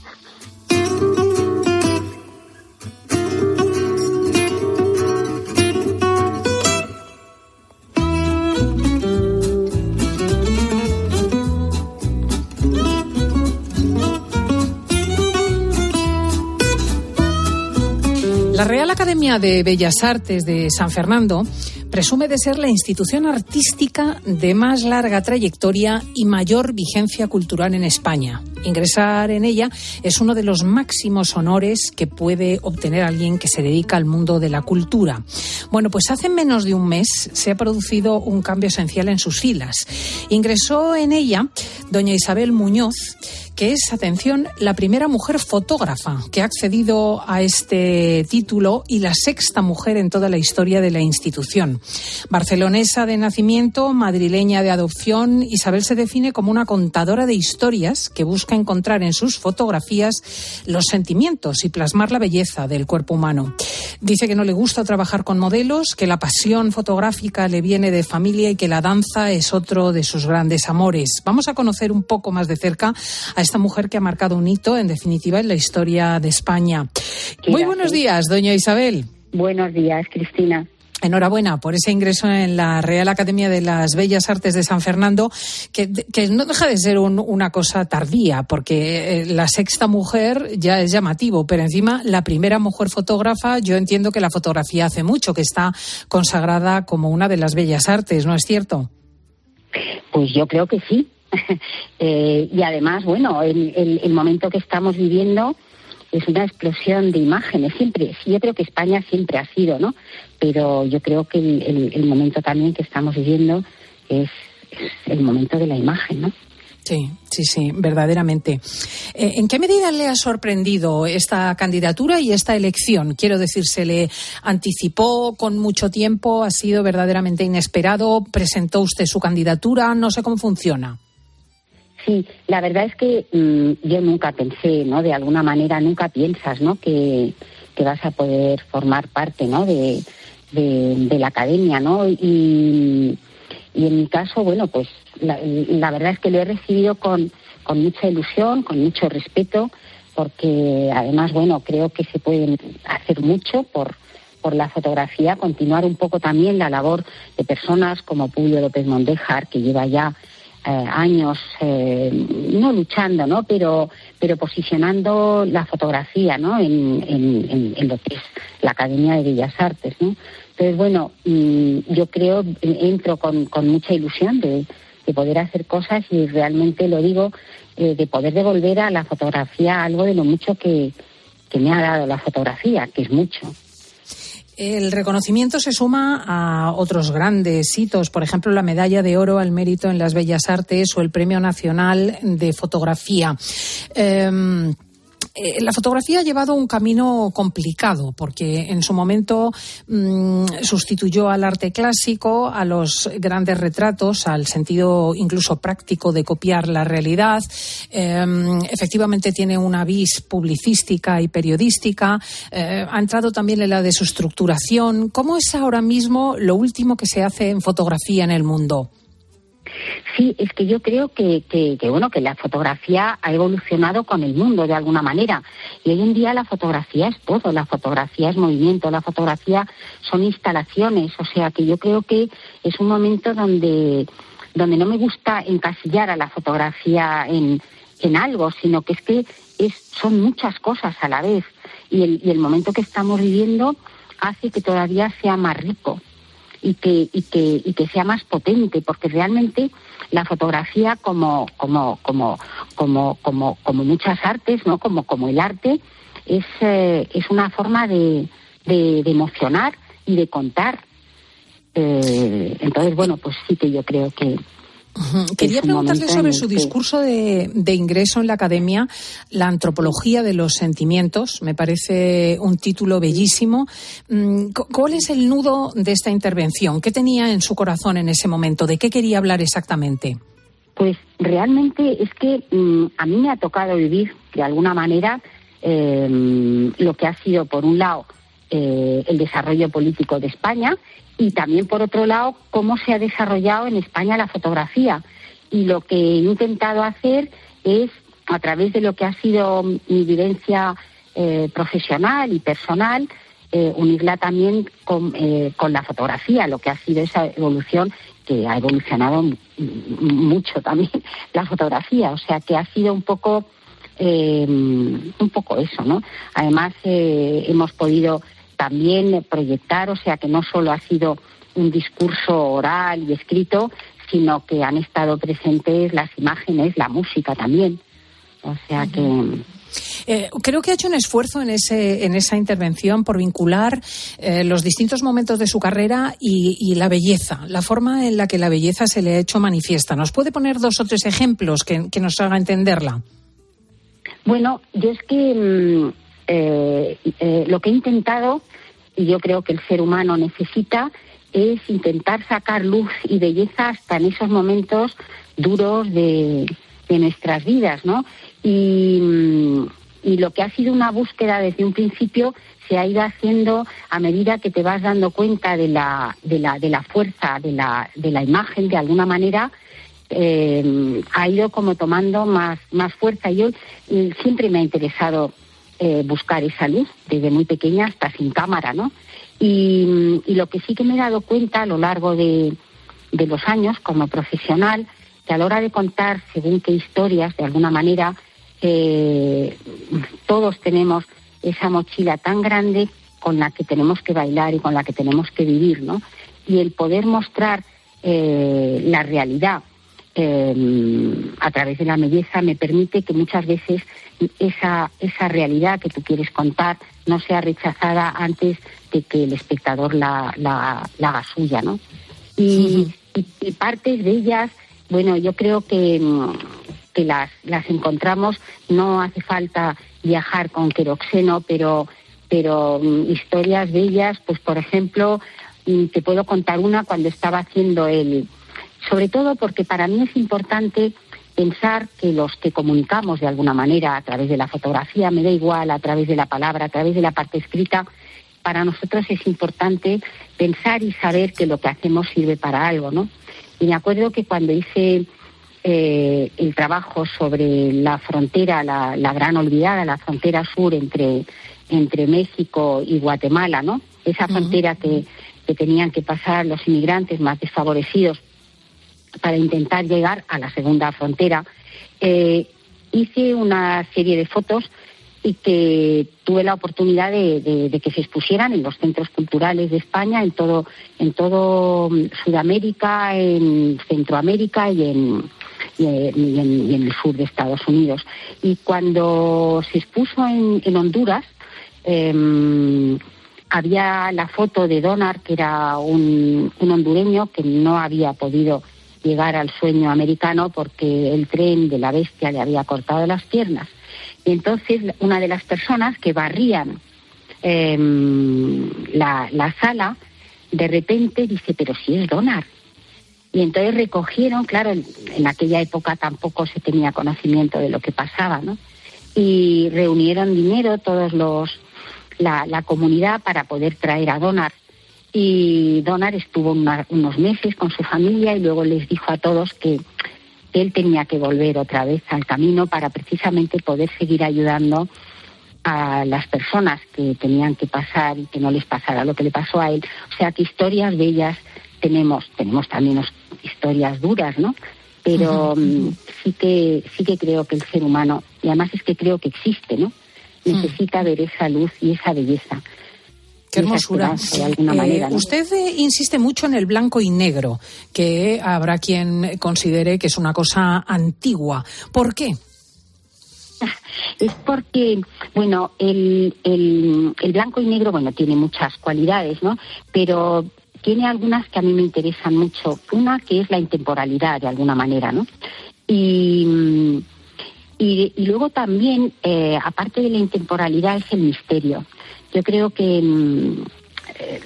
La Real Academia de Bellas Artes de San Fernando presume de ser la institución artística de más larga trayectoria y mayor vigencia cultural en España. Ingresar en ella es uno de los máximos honores que puede obtener alguien que se dedica al mundo de la cultura. Bueno, pues hace menos de un mes se ha producido un cambio esencial en sus filas. Ingresó en ella doña Isabel Muñoz, que es, atención, la primera mujer fotógrafa que ha accedido a este título y la sexta mujer en toda la historia de la institución. Barcelonesa de nacimiento, madrileña de adopción, Isabel se define como una contadora de historias que busca encontrar en sus fotografías los sentimientos y plasmar la belleza del cuerpo humano. Dice que no le gusta trabajar con modelos, que la pasión fotográfica le viene de familia y que la danza es otro de sus grandes amores. Vamos a conocer un poco más de cerca a esta mujer que ha marcado un hito, en definitiva, en la historia de España. Muy buenos días, doña Isabel. Buenos días, Cristina. Enhorabuena por ese ingreso en la Real Academia de las Bellas Artes de San Fernando, que, que no deja de ser un, una cosa tardía, porque eh, la sexta mujer ya es llamativo, pero encima la primera mujer fotógrafa, yo entiendo que la fotografía hace mucho, que está consagrada como una de las bellas artes, ¿no es cierto? Pues yo creo que sí. eh, y además, bueno, el, el, momento que estamos viviendo es una explosión de imágenes. Siempre, yo creo que España siempre ha sido, ¿no? Pero yo creo que el, el, momento también que estamos viviendo es, es, el momento de la imagen, ¿no? Sí, sí, sí, verdaderamente. Eh, ¿En qué medida le ha sorprendido esta candidatura y esta elección? Quiero decir, ¿se le anticipó con mucho tiempo? ¿Ha sido verdaderamente inesperado? ¿Presentó usted su candidatura? No sé cómo funciona. Sí, la verdad es que mm, yo nunca pensé, ¿no? De alguna manera nunca piensas, ¿no? Que, que vas a poder formar parte, ¿no? De, de, la academia, ¿no? Y, y en mi caso, bueno, pues la, verdad es que lo he recibido con, con mucha ilusión, con mucho respeto, porque además, bueno, creo que se puede hacer mucho por, por la fotografía, continuar un poco también la labor de personas como Julio López Mondejar, que lleva ya eh, años, eh, no luchando, ¿no? Pero, pero posicionando la fotografía, ¿no? En, en, lo que es la Academia de Bellas Artes, ¿no? Entonces, bueno, mm, yo creo, entro con, con mucha ilusión de, de poder hacer cosas y realmente lo digo, eh, de poder devolver a la fotografía algo de lo mucho que, que me ha dado la fotografía, que es mucho. El reconocimiento se suma a otros grandes hitos, por ejemplo, la medalla de oro al mérito en las bellas artes o el Premio Nacional de Fotografía. Eh, eh, la fotografía ha llevado un camino complicado porque en su momento mmm, sustituyó al arte clásico, a los grandes retratos, al sentido incluso práctico de copiar la realidad. Eh, efectivamente tiene una vis publicística y periodística. Eh, ha entrado también en la de su estructuración. ¿Cómo es ahora mismo lo último que se hace en fotografía en el mundo? Sí, es que yo creo que, que, bueno que la fotografía ha evolucionado con el mundo de alguna manera. Y hoy en día la fotografía es todo, la fotografía es movimiento, la fotografía son instalaciones, o sea que yo creo que es un momento donde donde no me gusta encasillar a la fotografía en, en algo, sino que es que es, son muchas cosas a la vez. Y el, y el momento que estamos viviendo hace que todavía sea más rico y que, y que, y que sea más potente, porque realmente la fotografía como, como, como, como, como, como muchas artes, ¿no? Como, como el arte, es, eh, es una forma de, de, de, emocionar y de contar. Eh, entonces, bueno, pues sí que yo creo que, Quería preguntarle sobre su discurso de, de, ingreso en la academia, la antropología de los sentimientos. Me parece un título bellísimo. Mm, ¿Cuál es el nudo de esta intervención? ¿Qué tenía en su corazón en ese momento? ¿De qué quería hablar exactamente? Pues realmente es que mmm, a mí me ha tocado vivir de alguna manera eh, lo que ha sido, por un lado, eh, el desarrollo político de España y también, por otro lado, cómo se ha desarrollado en España la fotografía. Y lo que he intentado hacer es, a través de lo que ha sido mi vivencia eh, profesional y personal, eh, unirla también con, eh, con, la fotografía, lo que ha sido esa evolución que ha evolucionado mucho también la fotografía, o sea que ha sido un poco eh, un poco eso, ¿no? Además eh, hemos podido también proyectar, o sea que no solo ha sido un discurso oral y escrito, sino que han estado presentes las imágenes, la música también. O sea que. Eh, creo que ha hecho un esfuerzo en, ese, en esa intervención por vincular eh, los distintos momentos de su carrera y, y, la belleza, la forma en la que la belleza se le ha hecho manifiesta. ¿Nos puede poner dos o tres ejemplos que, que nos haga entenderla? Bueno, yo es que eh, eh, lo que he intentado, y yo creo que el ser humano necesita, es intentar sacar luz y belleza hasta en esos momentos duros de, de nuestras vidas, ¿no? Y, y, lo que ha sido una búsqueda desde un principio se ha ido haciendo a medida que te vas dando cuenta de la, de la, de la fuerza de la, de la imagen, de alguna manera, eh, ha ido como tomando más, más fuerza. Yo eh, siempre me ha interesado eh, buscar esa luz desde muy pequeña hasta sin cámara, ¿no? Y, lo que sí que me he dado cuenta a lo largo de, de, los años como profesional, que a la hora de contar según qué historias, de alguna manera, eh, todos tenemos esa mochila tan grande con la que tenemos que bailar y con la que tenemos que vivir, ¿no? Y el poder mostrar eh, la realidad eh, a través de la belleza me permite que muchas veces esa, esa realidad que tú quieres contar no sea rechazada antes de que el espectador la, la, la haga suya, ¿no? Y, y, y, partes de ellas, bueno, yo creo que, que las, las encontramos, no hace falta viajar con queroxeno, pero, pero um, historias de ellas, pues por ejemplo, mm, te puedo contar una cuando estaba haciendo el sobre todo porque para mí es importante pensar que los que comunicamos de alguna manera a través de la fotografía, me da igual, a través de la palabra, a través de la parte escrita, para nosotros es importante pensar y saber que lo que hacemos sirve para algo, ¿no? Y me acuerdo que cuando hice eh, el trabajo sobre la frontera, la, la, gran olvidada, la frontera sur entre, entre México y Guatemala, ¿no? Esa frontera que, que tenían que pasar los inmigrantes más desfavorecidos para intentar llegar a la segunda frontera. Eh, hice una serie de fotos y que tuve la oportunidad de, que se expusieran en los centros culturales de España, en todo, en todo mm, Sudamérica, en Centroamérica y en, y en, el sur de Estados Unidos. Y cuando se expuso en, en Honduras, eh, había la foto de Donar, que era un, un hondureño que no había podido llegar al sueño americano porque el tren de la bestia le había cortado las piernas. Y entonces una de las personas que barrían eh, la, la, sala, de repente dice, pero si es Donar. Y entonces recogieron, claro, en, en, aquella época tampoco se tenía conocimiento de lo que pasaba, ¿no? Y reunieron dinero todos los, la, la comunidad para poder traer a Donar. Y Donar estuvo una, unos meses con su familia y luego les dijo a todos que él tenía que volver otra vez al camino para precisamente poder seguir ayudando a las personas que tenían que pasar y que no les pasara lo que le pasó a él. O sea que historias bellas tenemos, tenemos también historias duras, ¿no? Pero uh -huh. sí que sí que creo que el ser humano, y además es que creo que existe, ¿no? Necesita uh -huh. ver esa luz y esa belleza. Qué hermosura. De alguna manera, ¿no? Usted eh, insiste mucho en el blanco y negro, que habrá quien considere que es una cosa antigua. ¿Por qué? Es porque, bueno, el, el, el blanco y negro, bueno, tiene muchas cualidades, ¿no? Pero tiene algunas que a mí me interesan mucho. Una que es la intemporalidad, de alguna manera, ¿no? Y, y, y luego también, eh, aparte de la intemporalidad, es el misterio. Yo creo que eh,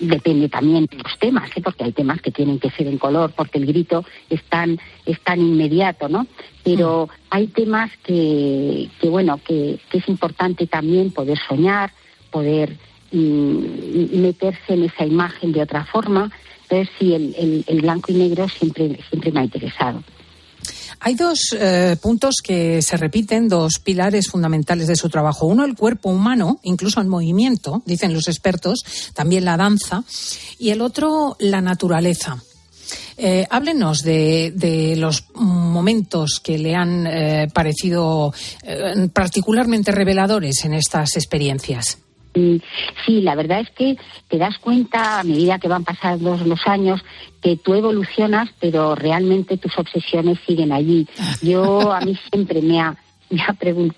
depende también de los temas, ¿eh? porque hay temas que tienen que ser en color, porque el grito es tan, es tan inmediato, ¿no? Pero mm. hay temas que, que bueno, que, que, es importante también poder soñar, poder mm, meterse en esa imagen de otra forma. Entonces, sí, el, el, el blanco y negro siempre, siempre me ha interesado. Hay dos eh, puntos que se repiten, dos pilares fundamentales de su trabajo. Uno, el cuerpo humano, incluso en movimiento, dicen los expertos, también la danza. Y el otro, la naturaleza. Eh, háblenos de, los momentos que le han eh, parecido particularmente reveladores en estas experiencias. Sí, la verdad es que te das cuenta a medida que van pasando los años que tú evolucionas, pero realmente tus obsesiones siguen allí. Yo a mí siempre me ha,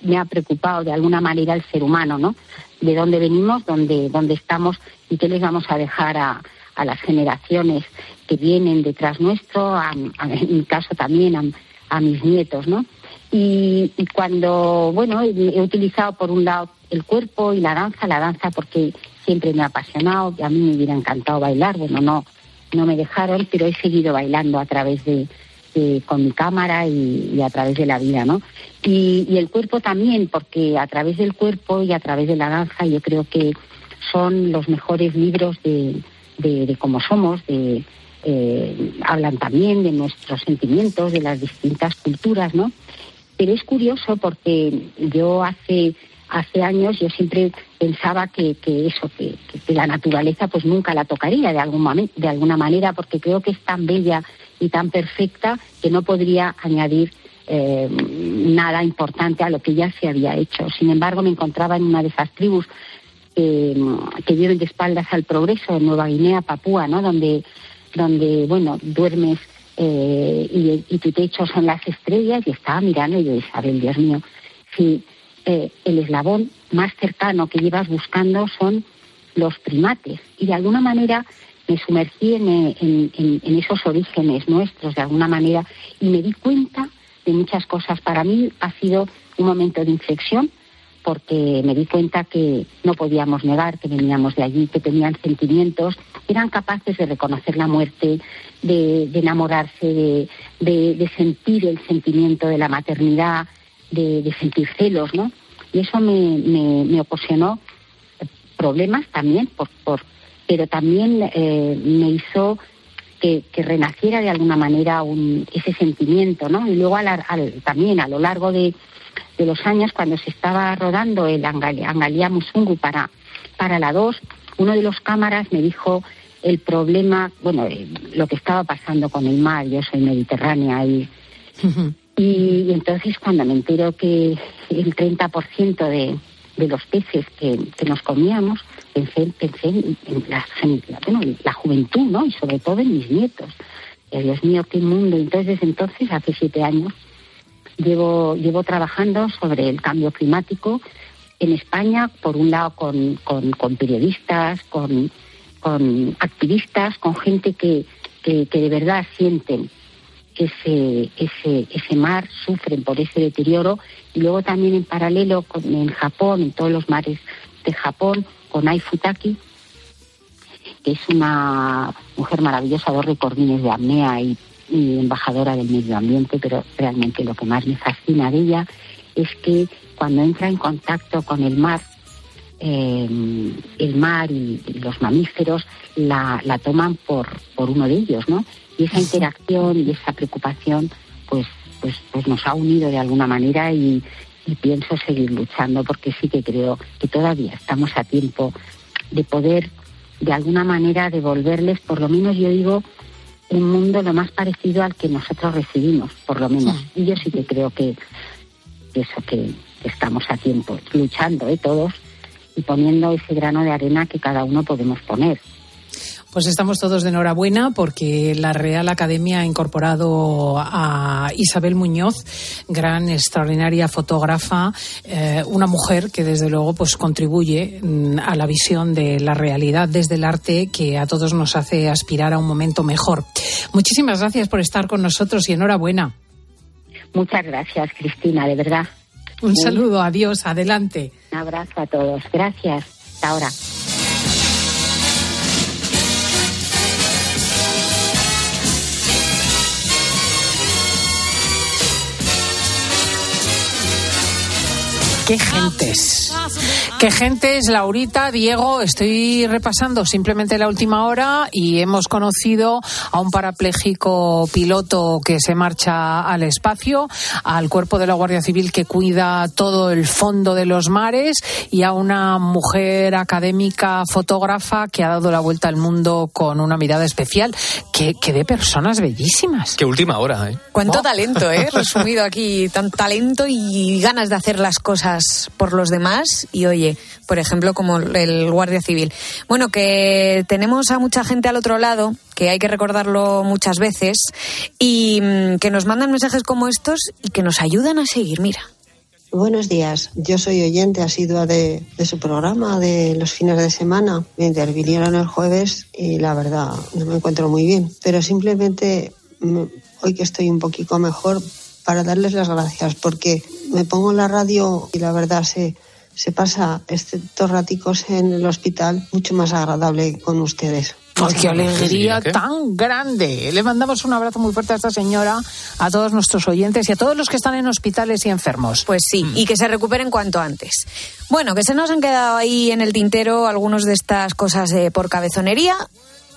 me preocupado de alguna manera el ser humano, ¿no? De dónde venimos, dónde, dónde estamos y qué les vamos a dejar a, a las generaciones que vienen detrás nuestro, a, en mi caso también a, a mis nietos, ¿no? Y, y, cuando, bueno, he utilizado por un lado el cuerpo y la danza, la danza porque siempre me ha apasionado, y a mí me hubiera encantado bailar, bueno, no, no me dejaron, pero he seguido bailando a través de, con mi cámara y, a través de la vida, ¿no? Y, el cuerpo también, porque a través del cuerpo y a través de la danza yo creo que son los mejores libros de cómo somos, de, eh, hablan también de nuestros sentimientos, de las distintas culturas, ¿no? Pero es curioso porque yo hace hace años yo siempre pensaba que, que eso, que, la naturaleza pues nunca la tocaría de, algún de alguna manera, porque creo que es tan bella y tan perfecta que no podría añadir eh, nada importante a lo que ya se había hecho. Sin embargo, me encontraba en una de esas tribus que viven de espaldas al progreso en Nueva Guinea, Papúa, ¿no? Donde, donde bueno, duermes eh, y, y, tu techo son las estrellas y estaba mirando y yo, Isabel, Dios mío, si eh, el eslabón más cercano que llevas buscando son los primates. Y de alguna manera me sumergí en, en, esos orígenes nuestros, de alguna manera, y me di cuenta de muchas cosas. Para mí ha sido un momento de inflexión, porque me di cuenta que no podíamos negar que veníamos de allí, que tenían sentimientos, eran capaces de reconocer la muerte, de, enamorarse, de sentir el sentimiento de la maternidad, de, sentir celos, ¿no? Y eso me, me, me ocasionó problemas también, por, por, pero también eh, me hizo que, que renaciera de alguna manera un, ese sentimiento, ¿no? Y luego al, al, también a lo largo de, de, los años, cuando se estaba rodando el Angalia Musungu para, para la 2, uno de los cámaras me dijo el problema, bueno, eh, lo que estaba pasando con el mar, yo soy mediterránea y, y, entonces cuando me entero que el 30% de, de los peces que, que nos comíamos, pensé, pensé en, la, la juventud, ¿no? Y sobre todo en mis nietos. Eh, Dios mío, qué mundo. Entonces, desde entonces, hace siete años, llevo, llevo trabajando sobre el cambio climático en España, por un lado con, con, periodistas, con, con activistas, con gente que, que de verdad sienten ese, ese, ese mar, sufren por ese deterioro. Y luego también en paralelo con, en Japón, en todos los mares de Japón, con Ai Futaki, que es una mujer maravillosa, dos recordines de apnea y, embajadora del medio ambiente, pero realmente lo que más me fascina de ella es que cuando entra en contacto con el mar, eh, el mar y los mamíferos la, la toman por, por uno de ellos, ¿no? Y esa interacción y esa preocupación pues pues pues nos ha unido de alguna manera y, y, pienso seguir luchando porque sí que creo que todavía estamos a tiempo de poder de alguna manera devolverles por lo menos yo digo un mundo lo más parecido al que nosotros recibimos por lo menos sí. y yo sí que creo que, que eso que, que, estamos a tiempo luchando ¿eh? todos y poniendo ese grano de arena que cada uno podemos poner pues estamos todos de enhorabuena porque la Real Academia ha incorporado a Isabel Muñoz, gran, extraordinaria fotógrafa, eh, una mujer que desde luego pues contribuye mm, a la visión de la realidad desde el arte que a todos nos hace aspirar a un momento mejor. Muchísimas gracias por estar con nosotros y enhorabuena. Muchas gracias, Cristina, de verdad. Un saludo, adiós, adelante. Un abrazo a todos. Gracias. Hasta ahora. Qué gentes. Qué gentes, Laurita, Diego. Estoy repasando simplemente la última hora y hemos conocido a un parapléjico piloto que se marcha al espacio, al cuerpo de la Guardia Civil que cuida todo el fondo de los mares y a una mujer académica fotógrafa que ha dado la vuelta al mundo con una mirada especial. Que, que de personas bellísimas. Qué última hora, ¿eh? Cuánto oh. talento, ¿eh? Resumido aquí. Tan talento y ganas de hacer las cosas por los demás. Y oye, por ejemplo, como el Guardia Civil. Bueno, que tenemos a mucha gente al otro lado, que hay que recordarlo muchas veces, y mm, que nos mandan mensajes como estos y que nos ayudan a seguir. Mira. Buenos días, yo soy oyente asidua de, de, su programa de los fines de semana. Me intervinieron el jueves y la verdad no me encuentro muy bien, pero simplemente hoy que estoy un poquito mejor para darles las gracias porque me pongo en la radio y la verdad se, se pasa estos raticos en el hospital mucho más agradable con ustedes. Pues qué alegría tan grande. Le mandamos un abrazo muy fuerte a esta señora, a todos nuestros oyentes y a todos los que están en hospitales y enfermos. Pues sí, mm. y que se recuperen cuanto antes. Bueno, que se nos han quedado ahí en el tintero algunos de estas cosas eh, por cabezonería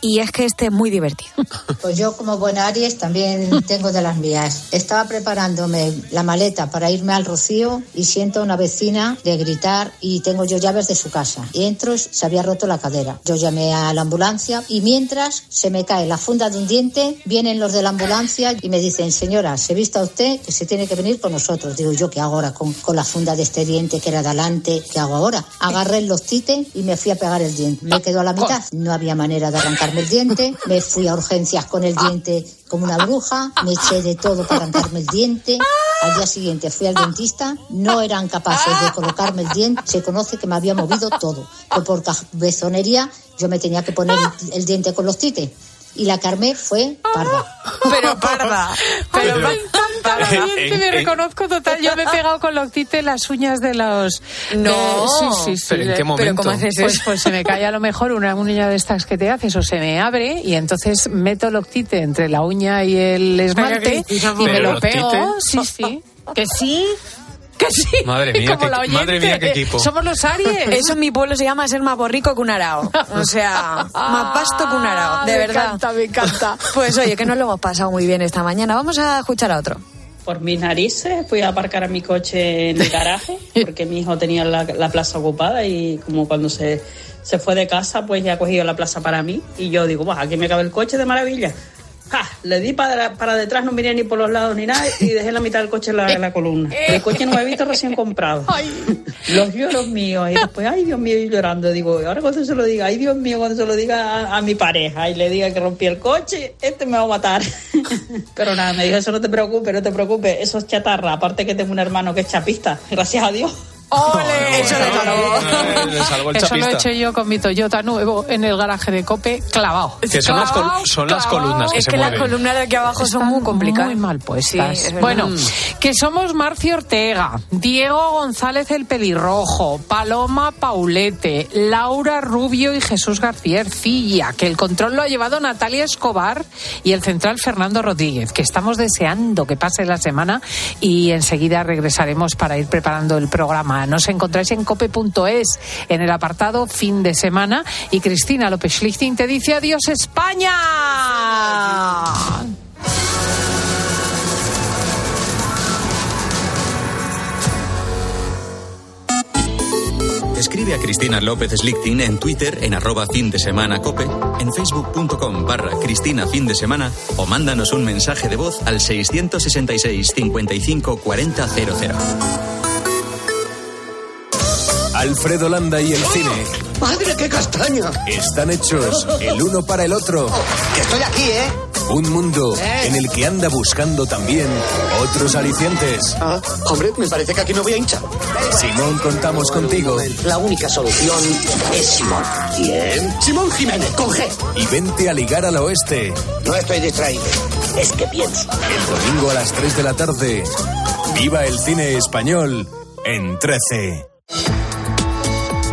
y es que este es muy divertido. Pues yo como buena Aries también tengo de las mías. Estaba preparándome la maleta para irme al Rocío y siento a una vecina de gritar y tengo yo llaves de su casa. Y entro, se había roto la cadera. Yo llamé a la ambulancia y mientras se me cae la funda de un diente, vienen los de la ambulancia y me dicen, señora, se vista usted que se tiene que venir con nosotros. Digo, ¿yo qué hago ahora con, con la funda de este diente que era de adelante? ¿Qué hago ahora? Agarré los tites y me fui a pegar el diente. Me quedó a la mitad. No había manera de arrancar el diente, me fui a urgencias con el diente como una bruja, me eché de todo para arrancarme el diente. Al día siguiente fui al dentista, no eran capaces de colocarme el diente, se conoce que me había movido todo. Que por cabezonería yo me tenía que poner el diente con los tites. Y la Carmen fue parda. Pero parda. Pero Pero me encanta la En- oyente, me reconozco total. Yo me he pegado con Loctite las uñas de los... No. de- sí, sí, sí. ¿Pero en qué momento? ¿cómo haces Pues, eso? pues se me cae a lo mejor una uña de estas que te haces o se me abre y entonces meto Loctite entre la uña y el esmalte y me ¿Pero lo pego. Sí, sí. Que sí. Que sí. Madre mía, Como qué- la madre oyente. mía, qué equipo. Somos los Aries. Eso en mi pueblo se llama ser más borrico que un arao. O sea, más pasto que un arao, de me verdad. encanta, me encanta. Pues oye, que nos lo hemos pasado muy bien esta mañana. Vamos a escuchar a otro. Por mis narices fui a aparcar a mi coche en el garaje porque mi hijo tenía la, la plaza ocupada y como cuando se, se fue de casa pues ya ha cogido la plaza para mí y yo digo, "Buah, aquí me cabe el coche de maravilla. ¡Ja! Le di para, para detrás, no miré ni por los lados ni nada y dejé la mitad del coche en la, en la columna. El coche nuevito recién comprado. Los lloros míos y después, ay Dios mío, y llorando. Digo, ahora cuando se lo diga, ay Dios mío, cuando se lo diga a, a mi pareja y le diga que rompí el coche, este me va a matar. Pero nada, me dijo, eso no te preocupes, no te preocupes, eso es chatarra. Aparte que tengo un hermano que es chapista, gracias a Dios. ¡Ole! Eso le le salvó el Eso lo he hecho yo con mi Toyota nuevo en el garaje de Cope, clavado. Que son las, col- son las columnas que Es se que las columnas de aquí abajo son muy complicadas. Muy mal puestas. Sí, bueno, que somos Marcio Ortega, Diego González el Pelirrojo, Paloma Paulete, Laura Rubio y Jesús García Ercilla, que el control lo ha llevado Natalia Escobar y el central Fernando Rodríguez, que estamos deseando que pase la semana y enseguida regresaremos para ir preparando el programa. Nos encontráis en cope.es en el apartado fin de semana y Cristina López Schlichting te dice adiós España. Escribe a Cristina López Slichting en Twitter en arroba fin de semana cope, en facebook.com barra Cristina fin de semana o mándanos un mensaje de voz al 666 55 40 00. Alfredo Landa y el cine ¡Madre, qué castaña! están hechos el uno para el otro. Que estoy aquí, ¿eh? Un mundo en el que anda buscando también otros alicientes. Ah, hombre, me parece que aquí no voy a hinchar. Simón, contamos contigo. La única solución es Simón. ¿Quién? Simón Jiménez, con G. Y vente a ligar al oeste. No estoy distraído. Es que pienso. El domingo a las 3 de la tarde. Viva el cine español en 13.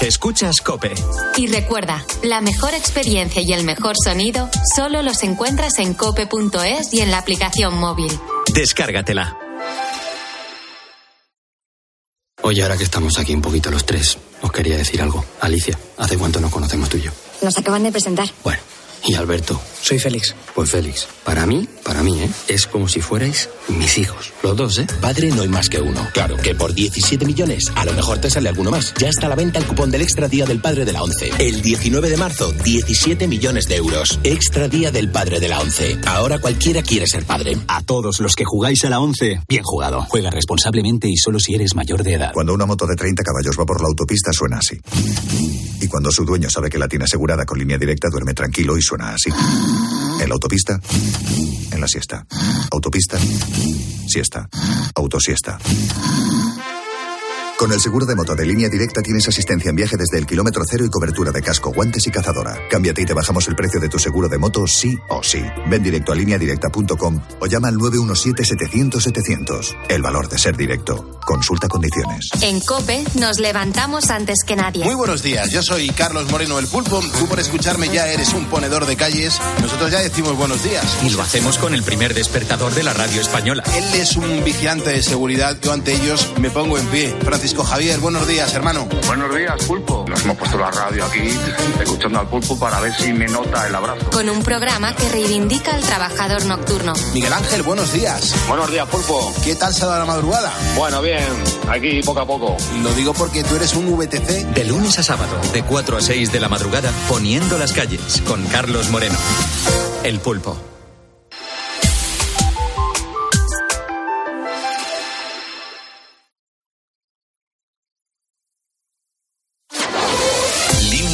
Escuchas Cope. Y recuerda, la mejor experiencia y el mejor sonido solo los encuentras en cope.es y en la aplicación móvil. Descárgatela. Oye, ahora que estamos aquí un poquito los tres, os quería decir algo. Alicia, ¿hace cuánto nos conocemos tú y yo? Nos acaban de presentar. Bueno, y Alberto. Soy Félix. Pues Félix, para mí, para mí, ¿eh? Es como si fuerais mis hijos. Los dos, ¿eh? Padre no hay más que uno. Claro que por 17 millones a lo mejor te sale alguno más. Ya está a la venta el cupón del Extra Día del Padre de la ONCE. El 19 de marzo, 17 millones de euros. Extra Día del Padre de la ONCE. Ahora cualquiera quiere ser padre. A todos los que jugáis a la 11, bien jugado. Juega responsablemente y solo si eres mayor de edad. Cuando una moto de 30 caballos va por la autopista suena así. Y cuando su dueño sabe que la tiene asegurada con línea directa duerme tranquilo y suena así. En la autopista, en la siesta. Autopista, siesta. Autosiesta. Con el seguro de moto de línea directa tienes asistencia en viaje desde el kilómetro cero y cobertura de casco, guantes y cazadora. Cámbiate y te bajamos el precio de tu seguro de moto sí o sí. Ven directo a lineadirecta.com o llama al 917-700-700. El valor de ser directo. Consulta condiciones. En Cope nos levantamos antes que nadie. Muy buenos días, yo soy Carlos Moreno el Pulpo. Tú por escucharme ya eres un ponedor de calles. Nosotros ya decimos buenos días. Y lo hacemos con el primer despertador de la radio española. Él es un vigilante de seguridad. Yo ante ellos me pongo en pie. Francisco Javier, buenos días, hermano. Buenos días, Pulpo. Nos hemos puesto la radio aquí, escuchando al Pulpo para ver si me nota el abrazo. Con un programa que reivindica al trabajador nocturno. Miguel Ángel, buenos días. Buenos días, Pulpo. ¿Qué tal se ha dado la madrugada? Bueno, bien, aquí poco a poco. Lo digo porque tú eres un VTC. De lunes a sábado, de 4 a 6 de la madrugada, poniendo las calles, con Carlos Moreno. El pulpo.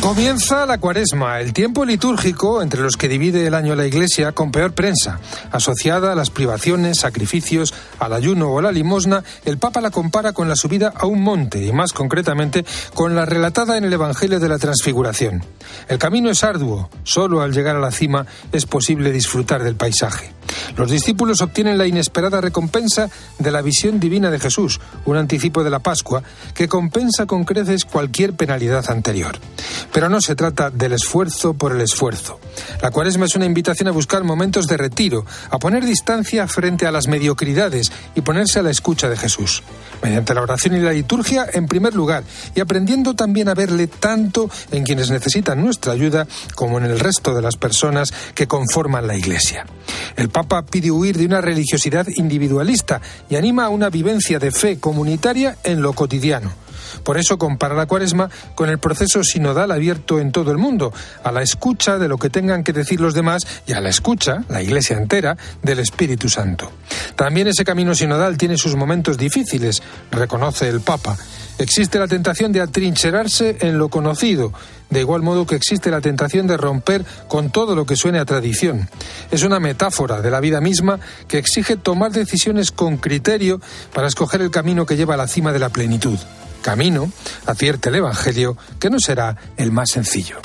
Comienza la cuaresma, el tiempo litúrgico entre los que divide el año la Iglesia con peor prensa. Asociada a las privaciones, sacrificios, al ayuno o a la limosna, el Papa la compara con la subida a un monte y más concretamente con la relatada en el Evangelio de la Transfiguración. El camino es arduo, solo al llegar a la cima es posible disfrutar del paisaje. Los discípulos obtienen la inesperada recompensa de la visión divina de Jesús, un anticipo de la Pascua que compensa con creces cualquier penalidad anterior. Pero no se trata del esfuerzo por el esfuerzo. La cuaresma es una invitación a buscar momentos de retiro, a poner distancia frente a las mediocridades y ponerse a la escucha de Jesús. Mediante la oración y la liturgia, en primer lugar, y aprendiendo también a verle tanto en quienes necesitan nuestra ayuda como en el resto de las personas que conforman la Iglesia. El Papa pide huir de una religiosidad individualista y anima a una vivencia de fe comunitaria en lo cotidiano. Por eso compara la cuaresma con el proceso sinodal abierto en todo el mundo, a la escucha de lo que tengan que decir los demás y a la escucha, la Iglesia entera, del Espíritu Santo. También ese camino sinodal tiene sus momentos difíciles, reconoce el Papa. Existe la tentación de atrincherarse en lo conocido, de igual modo que existe la tentación de romper con todo lo que suene a tradición. Es una metáfora de la vida misma que exige tomar decisiones con criterio para escoger el camino que lleva a la cima de la plenitud camino, advierte el Evangelio que no será el más sencillo.